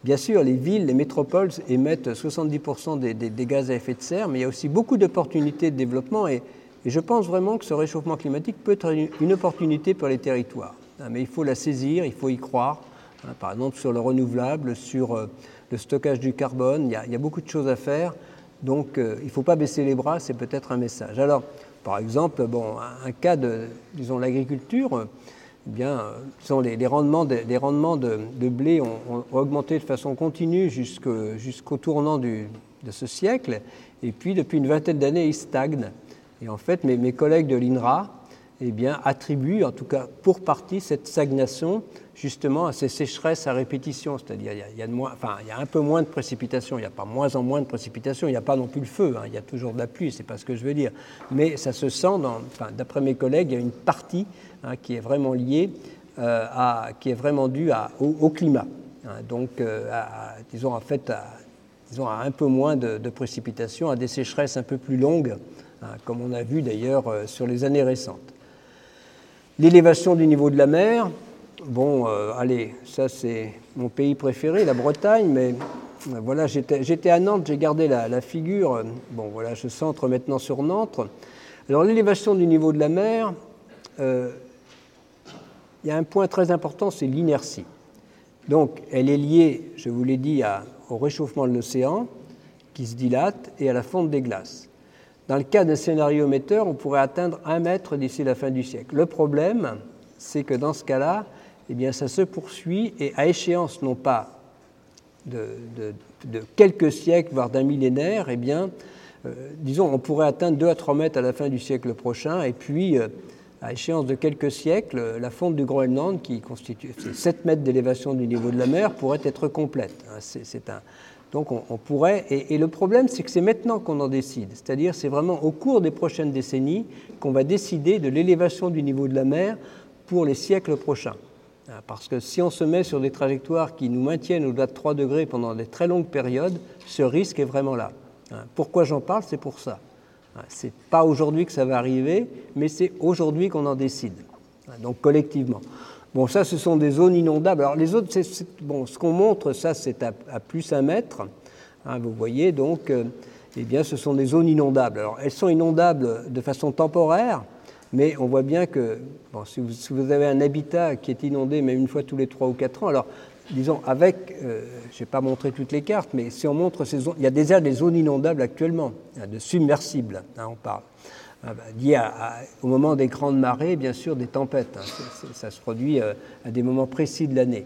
bien sûr, les villes, les métropoles émettent 70% des, gaz à effet de serre, mais il y a aussi beaucoup d'opportunités de développement et, je pense vraiment que ce réchauffement climatique peut être une, opportunité pour les territoires. Hein, mais il faut la saisir, il faut y croire. Hein, par exemple, sur le renouvelable, sur euh, le stockage du carbone, il y a beaucoup de choses à faire. Donc euh, il ne faut pas baisser les bras, c'est peut-être un message. Alors, par exemple, bon, un cas de, disons, l'agriculture, eh bien, euh, disons, les, rendements, de, les rendements de, blé ont, augmenté de façon continue jusqu'au jusqu tournant de ce siècle, et puis depuis une vingtaine d'années, ils stagnent. Et en fait, mes, mes collègues de l'INRA eh bien, attribuent, en tout cas pour partie, cette stagnation justement à ces sécheresses à répétition, c'est-à-dire il, y a, un peu moins de précipitations, il n'y a pas moins en moins de précipitations, il n'y a pas non plus le feu, hein, il y a toujours de la pluie, c'est pas ce que je veux dire, mais ça se sent, d'après mes collègues, il y a une partie hein, qui est vraiment liée euh, à, qui est vraiment due au, climat, hein, donc euh, disons en fait disons, à un peu moins de, précipitations, à des sécheresses un peu plus longues, comme on a vu d'ailleurs euh, sur les années récentes. L'élévation du niveau de la mer, Bon, euh, allez, ça c'est mon pays préféré, la Bretagne, mais euh, voilà, j'étais à Nantes, j'ai gardé la, figure. Bon, voilà, je centre maintenant sur Nantes. Alors, l'élévation du niveau de la mer, euh, il y a un point très important, c'est l'inertie. Donc, elle est liée, je vous l'ai dit, au réchauffement de l'océan qui se dilate et à la fonte des glaces. Dans le cas d'un scénario émetteur, on pourrait atteindre un mètre d'ici la fin du siècle. Le problème, c'est que dans ce cas-là, eh bien, ça se poursuit et à échéance non pas de, quelques siècles, voire d'un millénaire, eh bien, euh, disons, on pourrait atteindre 2 à 3 mètres à la fin du siècle prochain, et puis, euh, à échéance de quelques siècles, la fonte du Groenland, qui constitue 7 mètres d'élévation du niveau de la mer, pourrait être complète. Hein, donc on, pourrait, et, le problème c'est que c'est maintenant qu'on en décide, c'est-à-dire c'est vraiment au cours des prochaines décennies qu'on va décider de l'élévation du niveau de la mer pour les siècles prochains. Ah, parce que si on se met sur des trajectoires qui nous maintiennent au-delà de 3 degrés pendant des très longues périodes, ce risque est vraiment là. Ah, pourquoi j'en parle? C'est pour ça. Ah, c'est pas aujourd'hui que ça va arriver, mais c'est aujourd'hui qu'on en décide, donc collectivement. Bon, ça, ce sont des zones inondables. Alors, les autres, ce qu'on montre, ça, c'est à, plus un mètre. Hein, vous voyez, donc, euh, eh bien, ce sont des zones inondables. Alors, elles sont inondables de façon temporaire, mais on voit bien que si, vous, avez un habitat qui est inondé même une fois tous les trois ou quatre ans, alors, disons, avec, euh, je ne vais pas montrer toutes les cartes, mais si on montre ces zones, il y a des zones inondables actuellement, de submersibles, hein, on parle. Ah bah, au moment des grandes marées, bien sûr, des tempêtes. Hein. ça se produit euh, à des moments précis de l'année.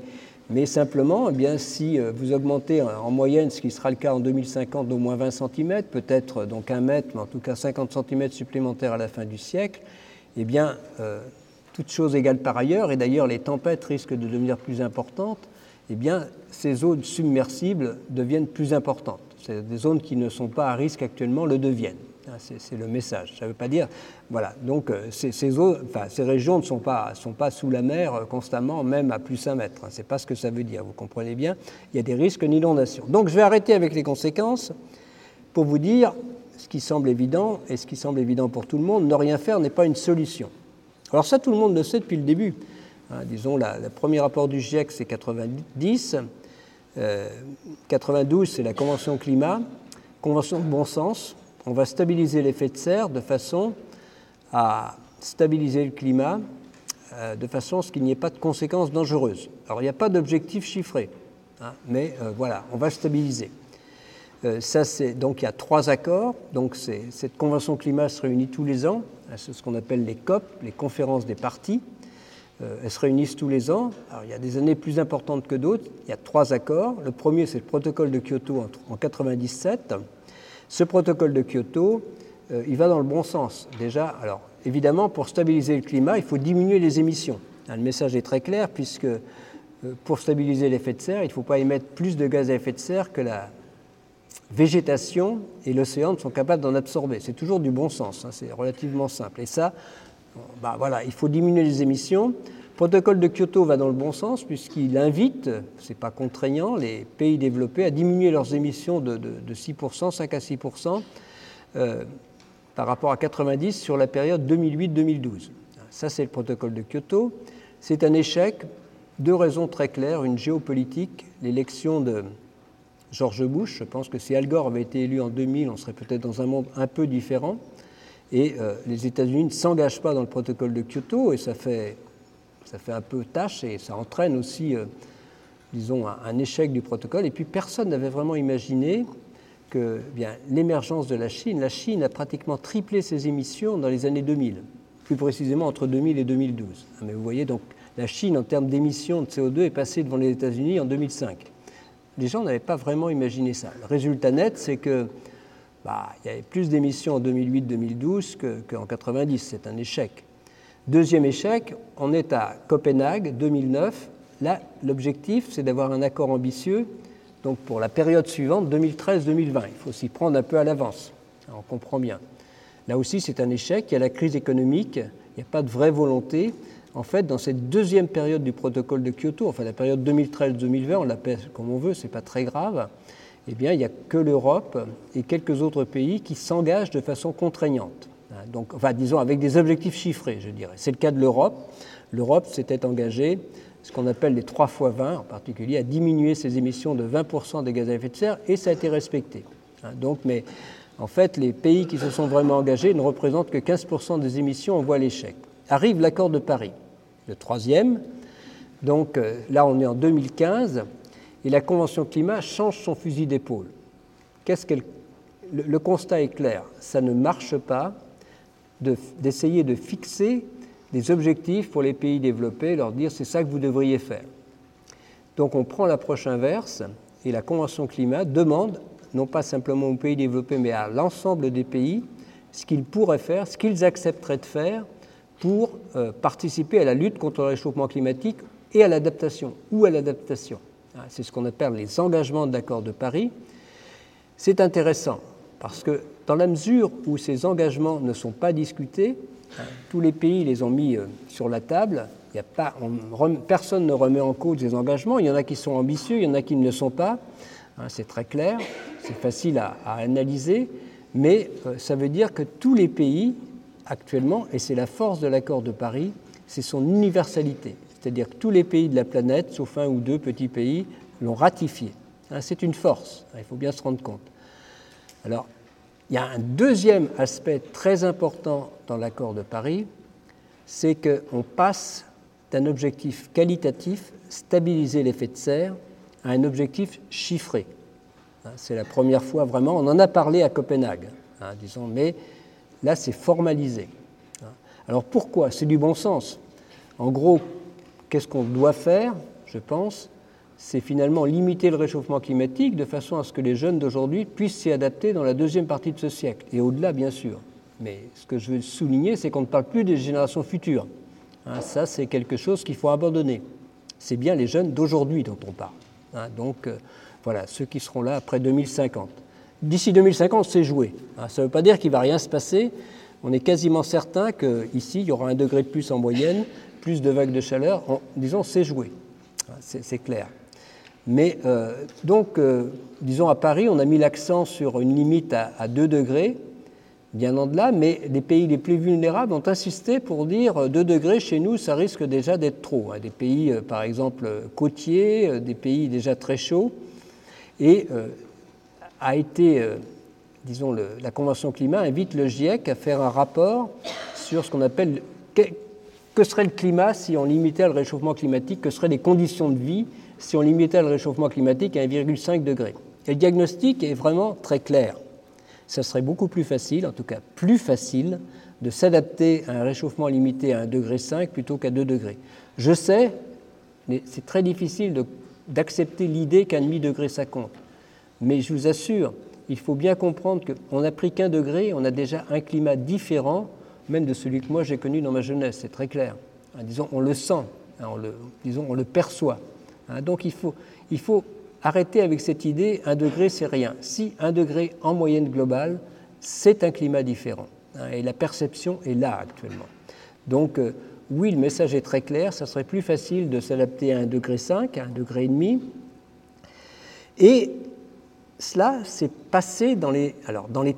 Mais simplement, eh bien, si euh, vous augmentez en moyenne, ce qui sera le cas en 2050, d'au moins 20 cm, peut-être donc un mètre, mais en tout cas 50 cm supplémentaires à la fin du siècle, eh bien, euh, toutes choses égales par ailleurs, et d'ailleurs les tempêtes risquent de devenir plus importantes, eh bien, ces zones submersibles deviennent plus importantes. Des zones qui ne sont pas à risque actuellement le deviennent. Ah, c'est le message. Ça ne veut pas dire. Voilà. Donc, euh, ces, ces, enfin, ces régions ne sont pas, sont pas sous la mer euh, constamment, même à plus d'un mètre. Ce n'est pas ce que ça veut dire. Vous comprenez bien. Il y a des risques d'inondation. Donc, je vais arrêter avec les conséquences pour vous dire ce qui semble évident et ce qui semble évident pour tout le monde. Ne rien faire n'est pas une solution. Alors, ça, tout le monde le sait depuis le début. Hein, disons, le premier rapport du GIEC, c'est 90. 92, euh, c'est la Convention climat. Convention de bon sens on va stabiliser l'effet de serre de façon à stabiliser le climat, euh, de façon à ce qu'il n'y ait pas de conséquences dangereuses. Alors il n'y a pas d'objectif chiffré, hein, mais euh, voilà, on va stabiliser. Euh, ça, donc il y a trois accords. Donc cette convention climat se réunit tous les ans. Hein, c'est ce qu'on appelle les COP, les conférences des parties. elles se réunissent tous les ans. Alors, il y a des années plus importantes que d'autres. Il y a trois accords. Le premier, c'est le protocole de Kyoto en 1997. Ce protocole de Kyoto, euh, il va dans le bon sens. Déjà, alors évidemment, pour stabiliser le climat, il faut diminuer les émissions. le message est très clair, puisque euh, pour stabiliser l'effet de serre, il ne faut pas émettre plus de gaz à effet de serre que la végétation et l'océan sont capables d'en absorber. C'est toujours du bon sens, hein, c'est relativement simple. Et ça, bah, voilà, il faut diminuer les émissions. Le protocole de Kyoto va dans le bon sens puisqu'il invite, ce n'est pas contraignant, les pays développés à diminuer leurs émissions de, 6%, 5 à 6% euh, par rapport à 90 sur la période 2008-2012. Ça, c'est le protocole de Kyoto. C'est un échec, deux raisons très claires. Une géopolitique, l'élection de George Bush. Je pense que si Al Gore avait été élu en 2000, on serait peut-être dans un monde un peu différent. Et euh, les États-Unis ne s'engagent pas dans le protocole de Kyoto, et ça fait un peu tâche et ça entraîne aussi, euh, disons, un, échec du protocole. Et puis personne n'avait vraiment imaginé que eh l'émergence de la Chine, la Chine a pratiquement triplé ses émissions dans les années 2000, plus précisément entre 2000 et 2012. Ah, mais vous voyez donc la Chine en termes d'émissions de CO2 est passée devant les États-Unis en 2005. Les gens n'avaient pas vraiment imaginé ça. Le résultat net, c'est que bah, il y avait plus d'émissions en 2008-2012 qu'en 90. C'est un échec. Deuxième échec, on est à Copenhague 2009. Là, l'objectif, c'est d'avoir un accord ambitieux donc pour la période suivante, 2013-2020. Il faut s'y prendre un peu à l'avance. On comprend bien. Là aussi, c'est un échec. Il y a la crise économique. Il n'y a pas de vraie volonté. En fait, dans cette deuxième période du protocole de Kyoto, enfin la période 2013-2020, on l'appelle comme on veut, c'est pas très grave. Eh bien, il n'y a que l'Europe et quelques autres pays qui s'engagent de façon contraignante. Hein, donc, enfin, disons avec des objectifs chiffrés, je dirais. C'est le cas de l'Europe. L'Europe s'était engagée, ce qu'on appelle les 3 fois 20 en particulier, à diminuer ses émissions de 20% des gaz à effet de serre, et ça a été respecté. Hein, donc, mais en fait, les pays qui se sont vraiment engagés ne représentent que 15% des émissions, on voit l'échec. Arrive l'accord de Paris, le troisième. Donc euh, là, on est en 2015, et la Convention climat change son fusil d'épaule. Le, constat est clair, ça ne marche pas d'essayer de, fixer des objectifs pour les pays développés, leur dire c'est ça que vous devriez faire. Donc on prend l'approche inverse et la Convention climat demande, non pas simplement aux pays développés, mais à l'ensemble des pays, ce qu'ils pourraient faire, ce qu'ils accepteraient de faire pour euh, participer à la lutte contre le réchauffement climatique et à l'adaptation, ou à l'adaptation. Ah, c'est ce qu'on appelle les engagements de l'accord de Paris. C'est intéressant parce que dans la mesure où ces engagements ne sont pas discutés, tous les pays les ont mis euh, sur la table. Il y a pas, personne ne remet en cause ces engagements. Il y en a qui sont ambitieux, il y en a qui ne le sont pas. Hein, c'est très clair, c'est facile à, analyser, mais euh, ça veut dire que tous les pays actuellement, et c'est la force de l'accord de Paris, c'est son universalité. C'est-à-dire que tous les pays de la planète, sauf un ou deux petits pays, l'ont ratifié. Hein, c'est une force, il faut bien se rendre compte. Alors, il y a un deuxième aspect très important dans l'accord de Paris, c'est qu'on passe d'un objectif qualitatif, stabiliser l'effet de serre, à un objectif chiffré. Hein, c'est la première fois vraiment, on en a parlé à Copenhague, hein, disons, mais là c'est formalisé. Alors pourquoi? C'est du bon sens. En gros, qu'est-ce qu'on doit faire, je pense? C'est finalement limiter le réchauffement climatique de façon à ce que les jeunes d'aujourd'hui puissent s'y adapter dans la deuxième partie de ce siècle, et au-delà bien sûr. Mais ce que je veux souligner, c'est qu'on ne parle plus des générations futures. Hein, ça, c'est quelque chose qu'il faut abandonner. C'est bien les jeunes d'aujourd'hui dont on parle. Hein, donc, euh, voilà, ceux qui seront là après 2050. D'ici 2050, c'est joué. Hein, ça ne veut pas dire qu'il ne va rien se passer. On est quasiment certain qu'ici, il y aura un degré de plus en moyenne, plus de vagues de chaleur. disons, c'est joué. C'est clair. Mais euh, donc, euh, disons à Paris, on a mis l'accent sur une limite à, 2 degrés, bien en-delà, mais les pays les plus vulnérables ont insisté pour dire 2 euh, degrés chez nous, ça risque déjà d'être trop. Hein. Des pays, par exemple, côtiers, des pays déjà très chauds. Et a été, disons, la Convention climat invite le GIEC à faire un rapport sur ce qu'on appelle que serait le climat si on limitait le réchauffement climatique, que seraient les conditions de vie si on limitait le réchauffement climatique à 1,5 degré. Et le diagnostic est vraiment très clair. Ça serait beaucoup plus facile, en tout cas plus facile, de s'adapter à un réchauffement limité à 1,5 degré plutôt qu'à 2 degrés. Je sais, mais c'est très difficile d'accepter l'idée qu'un demi-degré ça compte. Mais je vous assure, il faut bien comprendre qu'on n'a pris qu'un degré, on a déjà un climat différent, même de celui que moi j'ai connu dans ma jeunesse, c'est très clair. disons, on le sent, hein, le, disons, on le perçoit. Hein, donc il faut, il faut arrêter avec cette idée un degré c'est rien. Si un degré en moyenne globale, c'est un climat différent. Hein, et la perception est là actuellement. Donc euh, oui, le message est très clair, ça serait plus facile de s'adapter à un degré 5, à un degré et demi. Et cela s'est passé dans les,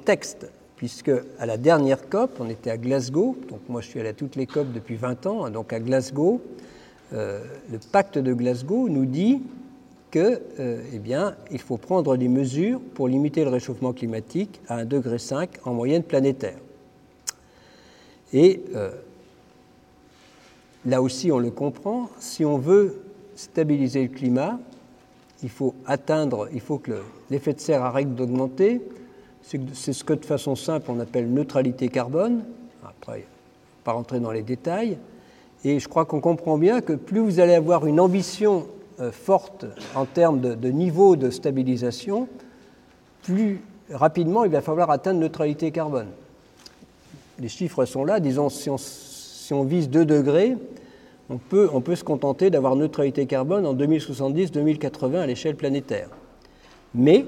textes, puisque à la dernière COP, on était à Glasgow, donc moi je suis allé à toutes les COP depuis 20 ans, hein, donc à Glasgow, euh, le pacte de Glasgow nous dit que, euh, eh bien, il faut prendre des mesures pour limiter le réchauffement climatique à 1,5 degré en moyenne planétaire. Et euh, là aussi, on le comprend, si on veut stabiliser le climat, il faut atteindre, il faut que l'effet de serre arrête d'augmenter. C'est ce que de façon simple on appelle neutralité carbone. Après, pas rentrer dans les détails. Et je crois qu'on comprend bien que plus vous allez avoir une ambition euh, forte en termes de, niveau de stabilisation, plus rapidement il va falloir atteindre neutralité carbone. Les chiffres sont là, disons, si on, vise 2 degrés, on peut, se contenter d'avoir neutralité carbone en 2070-2080 à l'échelle planétaire. Mais,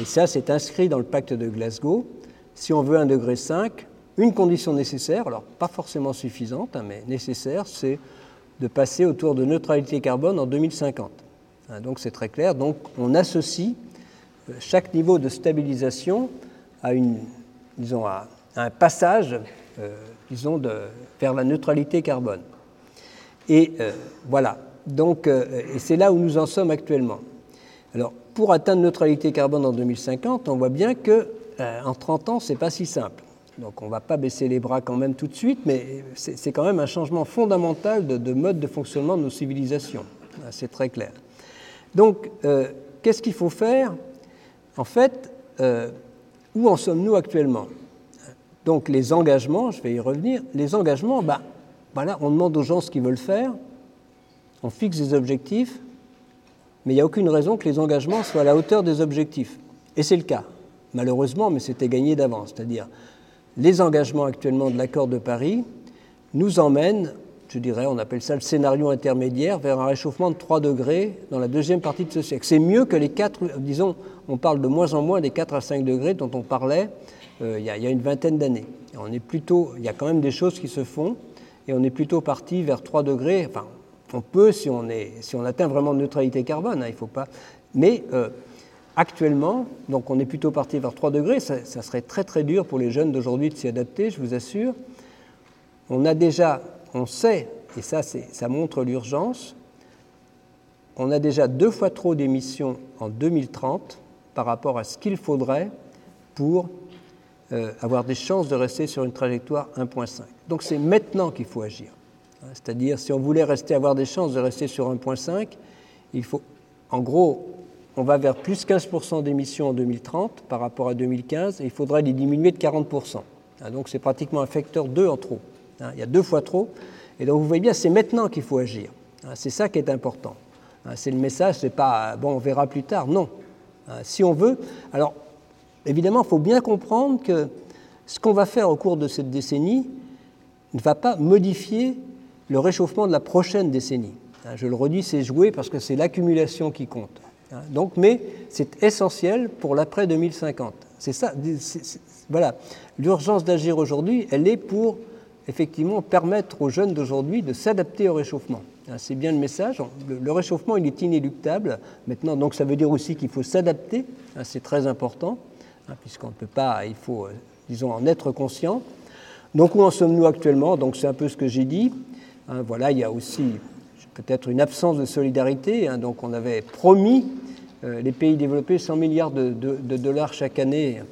et ça c'est inscrit dans le pacte de Glasgow, si on veut 1,5 degré, une condition nécessaire, alors pas forcément suffisante, hein, mais nécessaire, c'est de passer autour de neutralité carbone en 2050. Hein, donc c'est très clair. Donc on associe euh, chaque niveau de stabilisation à, un passage euh, disons, vers la neutralité carbone. Et euh, voilà. Donc, et c'est là où nous en sommes actuellement. Alors, pour atteindre neutralité carbone en 2050, on voit bien que en 30 ans, c'est pas si simple. Donc on ne va pas baisser les bras quand même tout de suite, mais c'est quand même un changement fondamental de, mode de fonctionnement de nos civilisations. C'est très clair. Donc, euh, qu'est-ce qu'il faut faire? En fait, euh, où en sommes-nous actuellement? Donc les engagements, je vais y revenir, les engagements, bah, voilà, on demande aux gens ce qu'ils veulent faire, on fixe des objectifs, mais il n'y a aucune raison que les engagements soient à la hauteur des objectifs. Et c'est le cas, malheureusement, mais c'était gagné d'avance. C'est-à-dire, les engagements actuellement de l'accord de Paris nous emmènent, je dirais, on appelle ça le scénario intermédiaire, vers un réchauffement de 3 degrés dans la deuxième partie de ce siècle. C'est mieux que les 4, disons, on parle de moins en moins des 4 à 5 degrés dont on parlait euh, il, y a, une vingtaine d'années. On est plutôt, il y a quand même des choses qui se font, et on est plutôt parti vers 3 degrés, enfin, on peut si on, atteint vraiment neutralité carbone, hein, il faut pas. Mais euh, actuellement, donc on est plutôt parti vers 3 degrés, ça, serait très très dur pour les jeunes d'aujourd'hui de s'y adapter, je vous assure. On a déjà, on sait, et ça, ça montre l'urgence, on a déjà deux fois trop d'émissions en 2030 par rapport à ce qu'il faudrait pour euh, avoir des chances de rester sur une trajectoire 1.5. Donc c'est maintenant qu'il faut agir. Hein, c'est-à-dire, si on voulait rester, avoir des chances de rester sur 1,5, il faut, en gros, on va vers plus 15% d'émissions en 2030 par rapport à 2015, et il faudrait les diminuer de 40%. Hein, donc c'est pratiquement un facteur 2 en trop. Hein, il y a deux fois trop. Et donc vous voyez bien, c'est maintenant qu'il faut agir. C'est ça qui est important. C'est le message, c'est pas bon, on verra plus tard. Non. Si on veut. Alors, évidemment, il faut bien comprendre que ce qu'on va faire au cours de cette décennie ne va pas modifier le réchauffement de la prochaine décennie. Hein, je le redis, c'est joué parce que c'est l'accumulation qui compte. Hein, donc, mais c'est essentiel pour l'après 2050. C'est ça. voilà. L'urgence d'agir aujourd'hui, elle est pour effectivement permettre aux jeunes d'aujourd'hui de s'adapter au réchauffement. Hein, c'est bien le message. Le réchauffement, il est inéluctable. Maintenant, donc ça veut dire aussi qu'il faut s'adapter. C'est très important, puisqu'on ne peut pas, il faut, euh, disons, en être conscient. Donc où en sommes-nous actuellement? Donc c'est un peu ce que j'ai dit. Hein, voilà, il y a aussi peut-être une absence de solidarité. Hein, donc on avait promis euh, les pays développés 100 milliards de, dollars chaque année,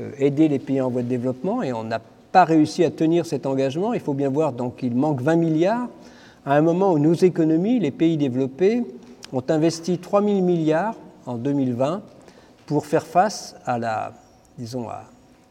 euh, aider les pays en voie de développement, et on n'a pas réussi à tenir cet engagement. Il faut bien voir donc qu'il manque 20 milliards à un moment où nos économies, les pays développés, ont investi 3 000 milliards en 2020 pour faire face à la, disons,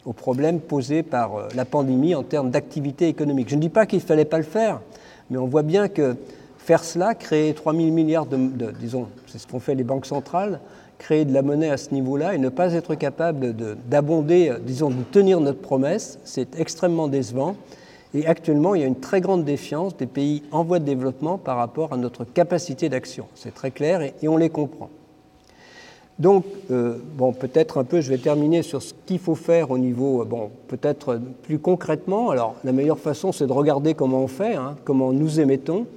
aux problèmes posés par euh, la pandémie en termes d'activité économique. Je ne dis pas qu'il ne fallait pas le faire, mais on voit bien que faire cela, créer 3 000 milliards de, disons, c'est ce qu'ont fait les banques centrales, créer de la monnaie à ce niveau-là et ne pas être capable d'abonder, disons, de tenir notre promesse, c'est extrêmement décevant. Et actuellement, il y a une très grande défiance des pays en voie de développement par rapport à notre capacité d'action. C'est très clair et, on les comprend. Donc, euh, bon, peut-être un peu, je vais terminer sur ce qu'il faut faire au niveau, bon, peut-être plus concrètement. Alors, la meilleure façon, c'est de regarder comment on fait, hein, comment nous émettons.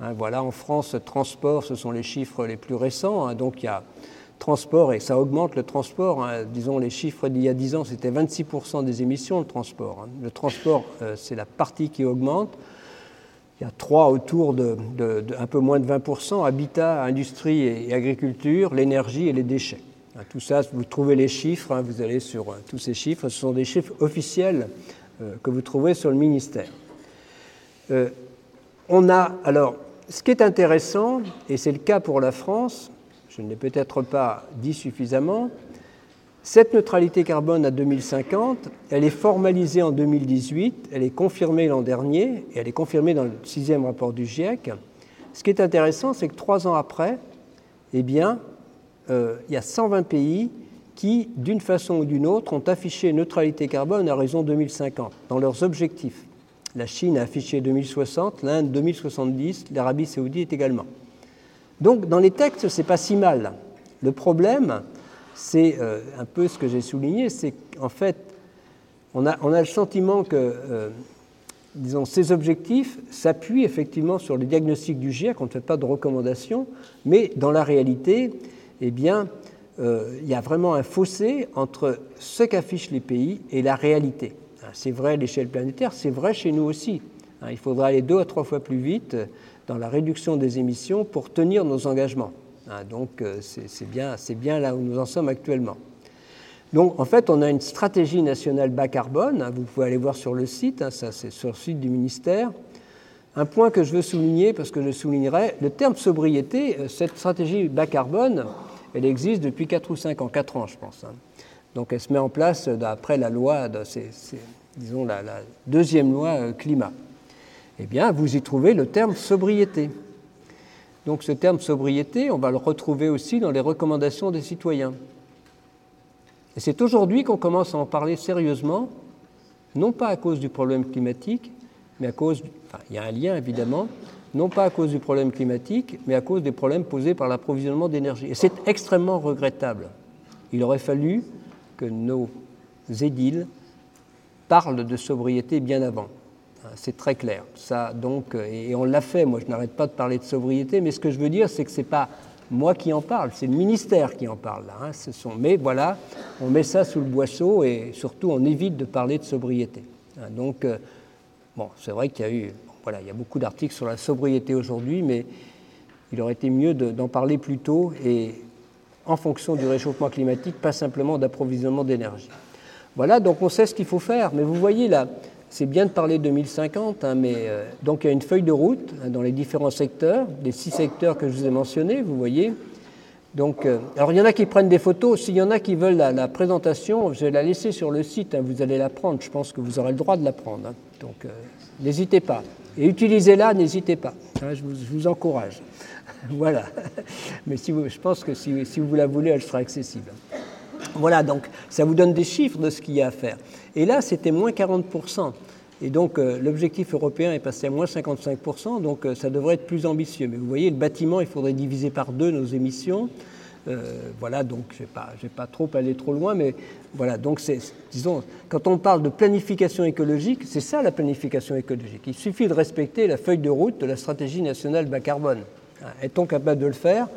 Hein, voilà, en France, transport, ce sont les chiffres les plus récents. Hein. donc, il y a transport et ça augmente le transport. disons, les chiffres d'il y a 10 ans, c'était 26% des émissions, le transport. Le transport, euh, c'est la partie qui augmente. Il y a trois autour de, un peu moins de 20%, habitat, industrie et, agriculture, l'énergie et les déchets. Hein, tout ça, vous trouvez les chiffres, hein, vous allez sur euh, tous ces chiffres, ce sont des chiffres officiels euh, que vous trouvez sur le ministère. Euh, on a, alors, ce qui est intéressant, et c'est le cas pour la France, je ne l'ai peut-être pas dit suffisamment, cette neutralité carbone à 2050, elle est formalisée en 2018, elle est confirmée l'an dernier, et elle est confirmée dans le sixième rapport du GIEC. Ce qui est intéressant, c'est que trois ans après, eh bien, euh, il y a 120 pays qui, d'une façon ou d'une autre, ont affiché neutralité carbone à raison 2050 dans leurs objectifs. La Chine a affiché 2060, l'Inde 2070, l'Arabie saoudite également. Donc, dans les textes, ce n'est pas si mal. Le problème, c'est euh, un peu ce que j'ai souligné, c'est qu'en fait, on a, le sentiment que, euh, disons, ces objectifs s'appuient effectivement sur le diagnostic du GIEC, on ne fait pas de recommandations, mais dans la réalité, eh bien, euh, il y a vraiment un fossé entre ce qu'affichent les pays et la réalité. Hein, c'est vrai à l'échelle planétaire, c'est vrai chez nous aussi. Hein, il faudra aller deux à trois fois plus vite dans la réduction des émissions pour tenir nos engagements. Hein, donc euh, c'est bien, là où nous en sommes actuellement. Donc en fait, on a une stratégie nationale bas carbone, hein, vous pouvez aller voir sur le site, hein, ça c'est sur le site du ministère. Un point que je veux souligner, parce que je soulignerai, le terme sobriété, euh, cette stratégie bas carbone, elle existe depuis 4 ou 5 ans, 4 ans je pense. Donc elle se met en place d'après la loi, disons la, deuxième loi euh, climat. Eh bien, vous y trouvez le terme sobriété. Donc ce terme sobriété, on va le retrouver aussi dans les recommandations des citoyens. Et c'est aujourd'hui qu'on commence à en parler sérieusement, non pas à cause du problème climatique, mais à cause, il y a un lien évidemment, non pas à cause du problème climatique, mais à cause des problèmes posés par l'approvisionnement d'énergie. Et c'est extrêmement regrettable. Il aurait fallu que nos édiles parlent de sobriété bien avant. Hein, c'est très clair. Ça, donc, et on l'a fait. Moi, je n'arrête pas de parler de sobriété, mais ce que je veux dire, c'est que ce n'est pas moi qui en parle, c'est le ministère qui en parle. Hein. Mais voilà, on met ça sous le boisseau et surtout, on évite de parler de sobriété. Hein. Donc, euh, bon, c'est vrai qu'il y a eu, voilà, il y a beaucoup d'articles sur la sobriété aujourd'hui, mais il aurait été mieux d'en parler plus tôt et en fonction du réchauffement climatique, pas simplement d'approvisionnement d'énergie. Voilà, donc on sait ce qu'il faut faire, mais vous voyez là, c'est bien de parler de 2050, hein, mais euh, donc il y a une feuille de route hein, dans les différents secteurs, les six secteurs que je vous ai mentionnés, vous voyez. Donc, euh, alors il y en a qui prennent des photos, s'il y en a qui veulent la, présentation, je vais la laisser sur le site, hein, vous allez la prendre, je pense que vous aurez le droit de la prendre. donc euh, n'hésitez pas. Et utilisez-la, n'hésitez pas, je vous, encourage. voilà. Mais si vous, je pense que si vous la voulez, elle sera accessible. Voilà, donc ça vous donne des chiffres de ce qu'il y a à faire. Et là, c'était moins 40%. Et donc euh, l'objectif européen est passé à moins 55%, donc euh, ça devrait être plus ambitieux. Mais vous voyez, le bâtiment, il faudrait diviser par deux nos émissions. Euh, voilà, donc je ne vais, pas trop aller trop loin, mais voilà, donc c'est, disons, quand on parle de planification écologique, c'est ça la planification écologique. Il suffit de respecter la feuille de route de la stratégie nationale bas carbone. Est-on capable de le faire?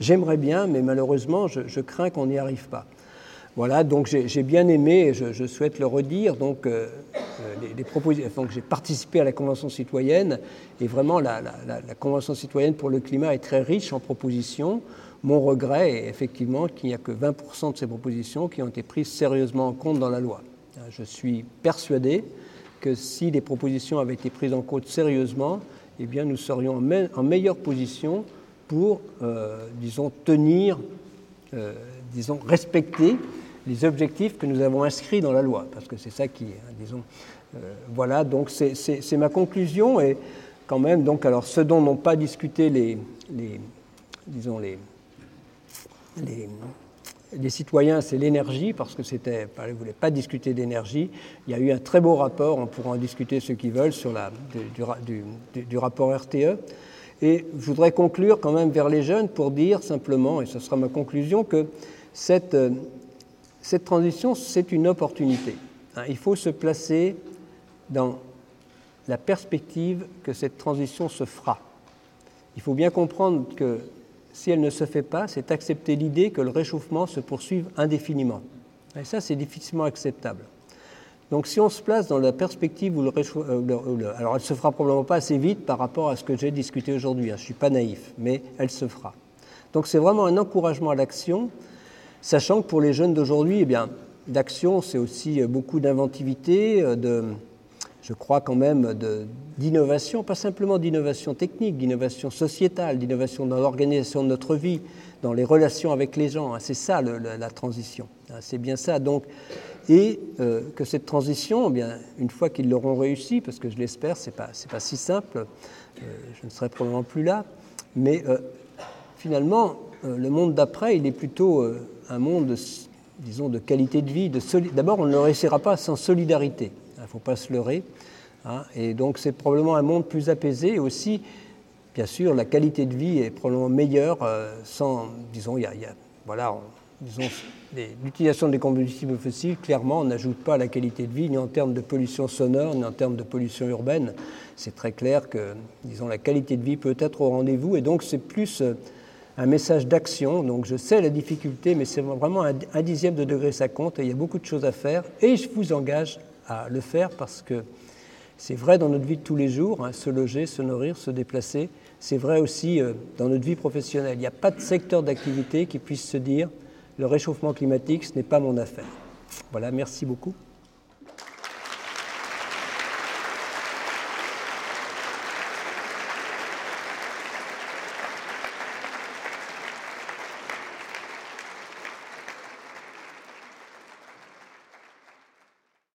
J'aimerais bien, mais malheureusement, je crains qu'on n'y arrive pas. Voilà, donc j'ai bien aimé, et je, souhaite le redire, donc, euh, euh, les, propositions. j'ai participé à la Convention citoyenne, et vraiment la, Convention citoyenne pour le climat est très riche en propositions. Mon regret est effectivement qu'il n'y a que 20% de ces propositions qui ont été prises sérieusement en compte dans la loi. Je suis persuadé que si les propositions avaient été prises en compte sérieusement, eh bien, nous serions en, meilleure position pour, euh, disons, tenir, disons, respecter les objectifs que nous avons inscrits dans la loi, parce que c'est ça qui est, hein, disons, euh, voilà, donc c'est ma conclusion, et quand même, donc, alors, ce dont n'ont pas discuté les, les disons, les, les, citoyens, c'est l'énergie, parce que c'était, ils ne voulaient pas discuter d'énergie. Il y a eu un très beau rapport, on pourra en discuter ceux qui veulent, sur la, du rapport RTE. Et je voudrais conclure quand même vers les jeunes pour dire simplement, et ce sera ma conclusion, que cette, euh, cette transition, c'est une opportunité. Hein, il faut se placer dans la perspective que cette transition se fera. Il faut bien comprendre que si elle ne se fait pas, c'est accepter l'idée que le réchauffement se poursuive indéfiniment. Et ça, c'est difficilement acceptable. Donc si on se place dans la perspective où le réchauffement... Euh, alors elle ne se fera probablement pas assez vite par rapport à ce que j'ai discuté aujourd'hui, hein, je ne suis pas naïf, mais elle se fera. Donc c'est vraiment un encouragement à l'action Sachant que pour les jeunes d'aujourd'hui, eh bien, d'action, c'est aussi beaucoup d'inventivité, euh, je crois quand même, d'innovation, pas simplement d'innovation technique, d'innovation sociétale, d'innovation dans l'organisation de notre vie, dans les relations avec les gens. Hein. C'est ça la, transition. Hein. C'est bien ça. Donc, et euh, que cette transition, eh bien, une fois qu'ils l'auront réussi, parce que je l'espère, c'est pas c'est pas si simple, euh, je ne serai probablement plus là, mais finalement, le monde d'après, il est plutôt un monde, disons, de qualité de vie. D'abord, on ne le réussira pas sans solidarité. Il ne faut pas se leurrer. Hein. Et donc, c'est probablement un monde plus apaisé. Et aussi, bien sûr, la qualité de vie est probablement meilleure euh, sans, disons, il y a, voilà, disons, l'utilisation des combustibles fossiles, clairement, on n'ajoute pas à la qualité de vie, ni en termes de pollution sonore, ni en termes de pollution urbaine. C'est très clair que, disons, la qualité de vie peut être au rendez-vous. Et donc, c'est plus euh, un message d'action. Donc je sais la difficulté, mais c'est vraiment un, dixième de degré, ça compte, et il y a beaucoup de choses à faire. Et je vous engage à le faire parce que c'est vrai dans notre vie de tous les jours, hein, se loger, se nourrir, se déplacer. C'est vrai aussi euh, dans notre vie professionnelle. Il n'y a pas de secteur d'activité qui puisse se dire le réchauffement climatique, ce n'est pas mon affaire. Voilà, merci beaucoup.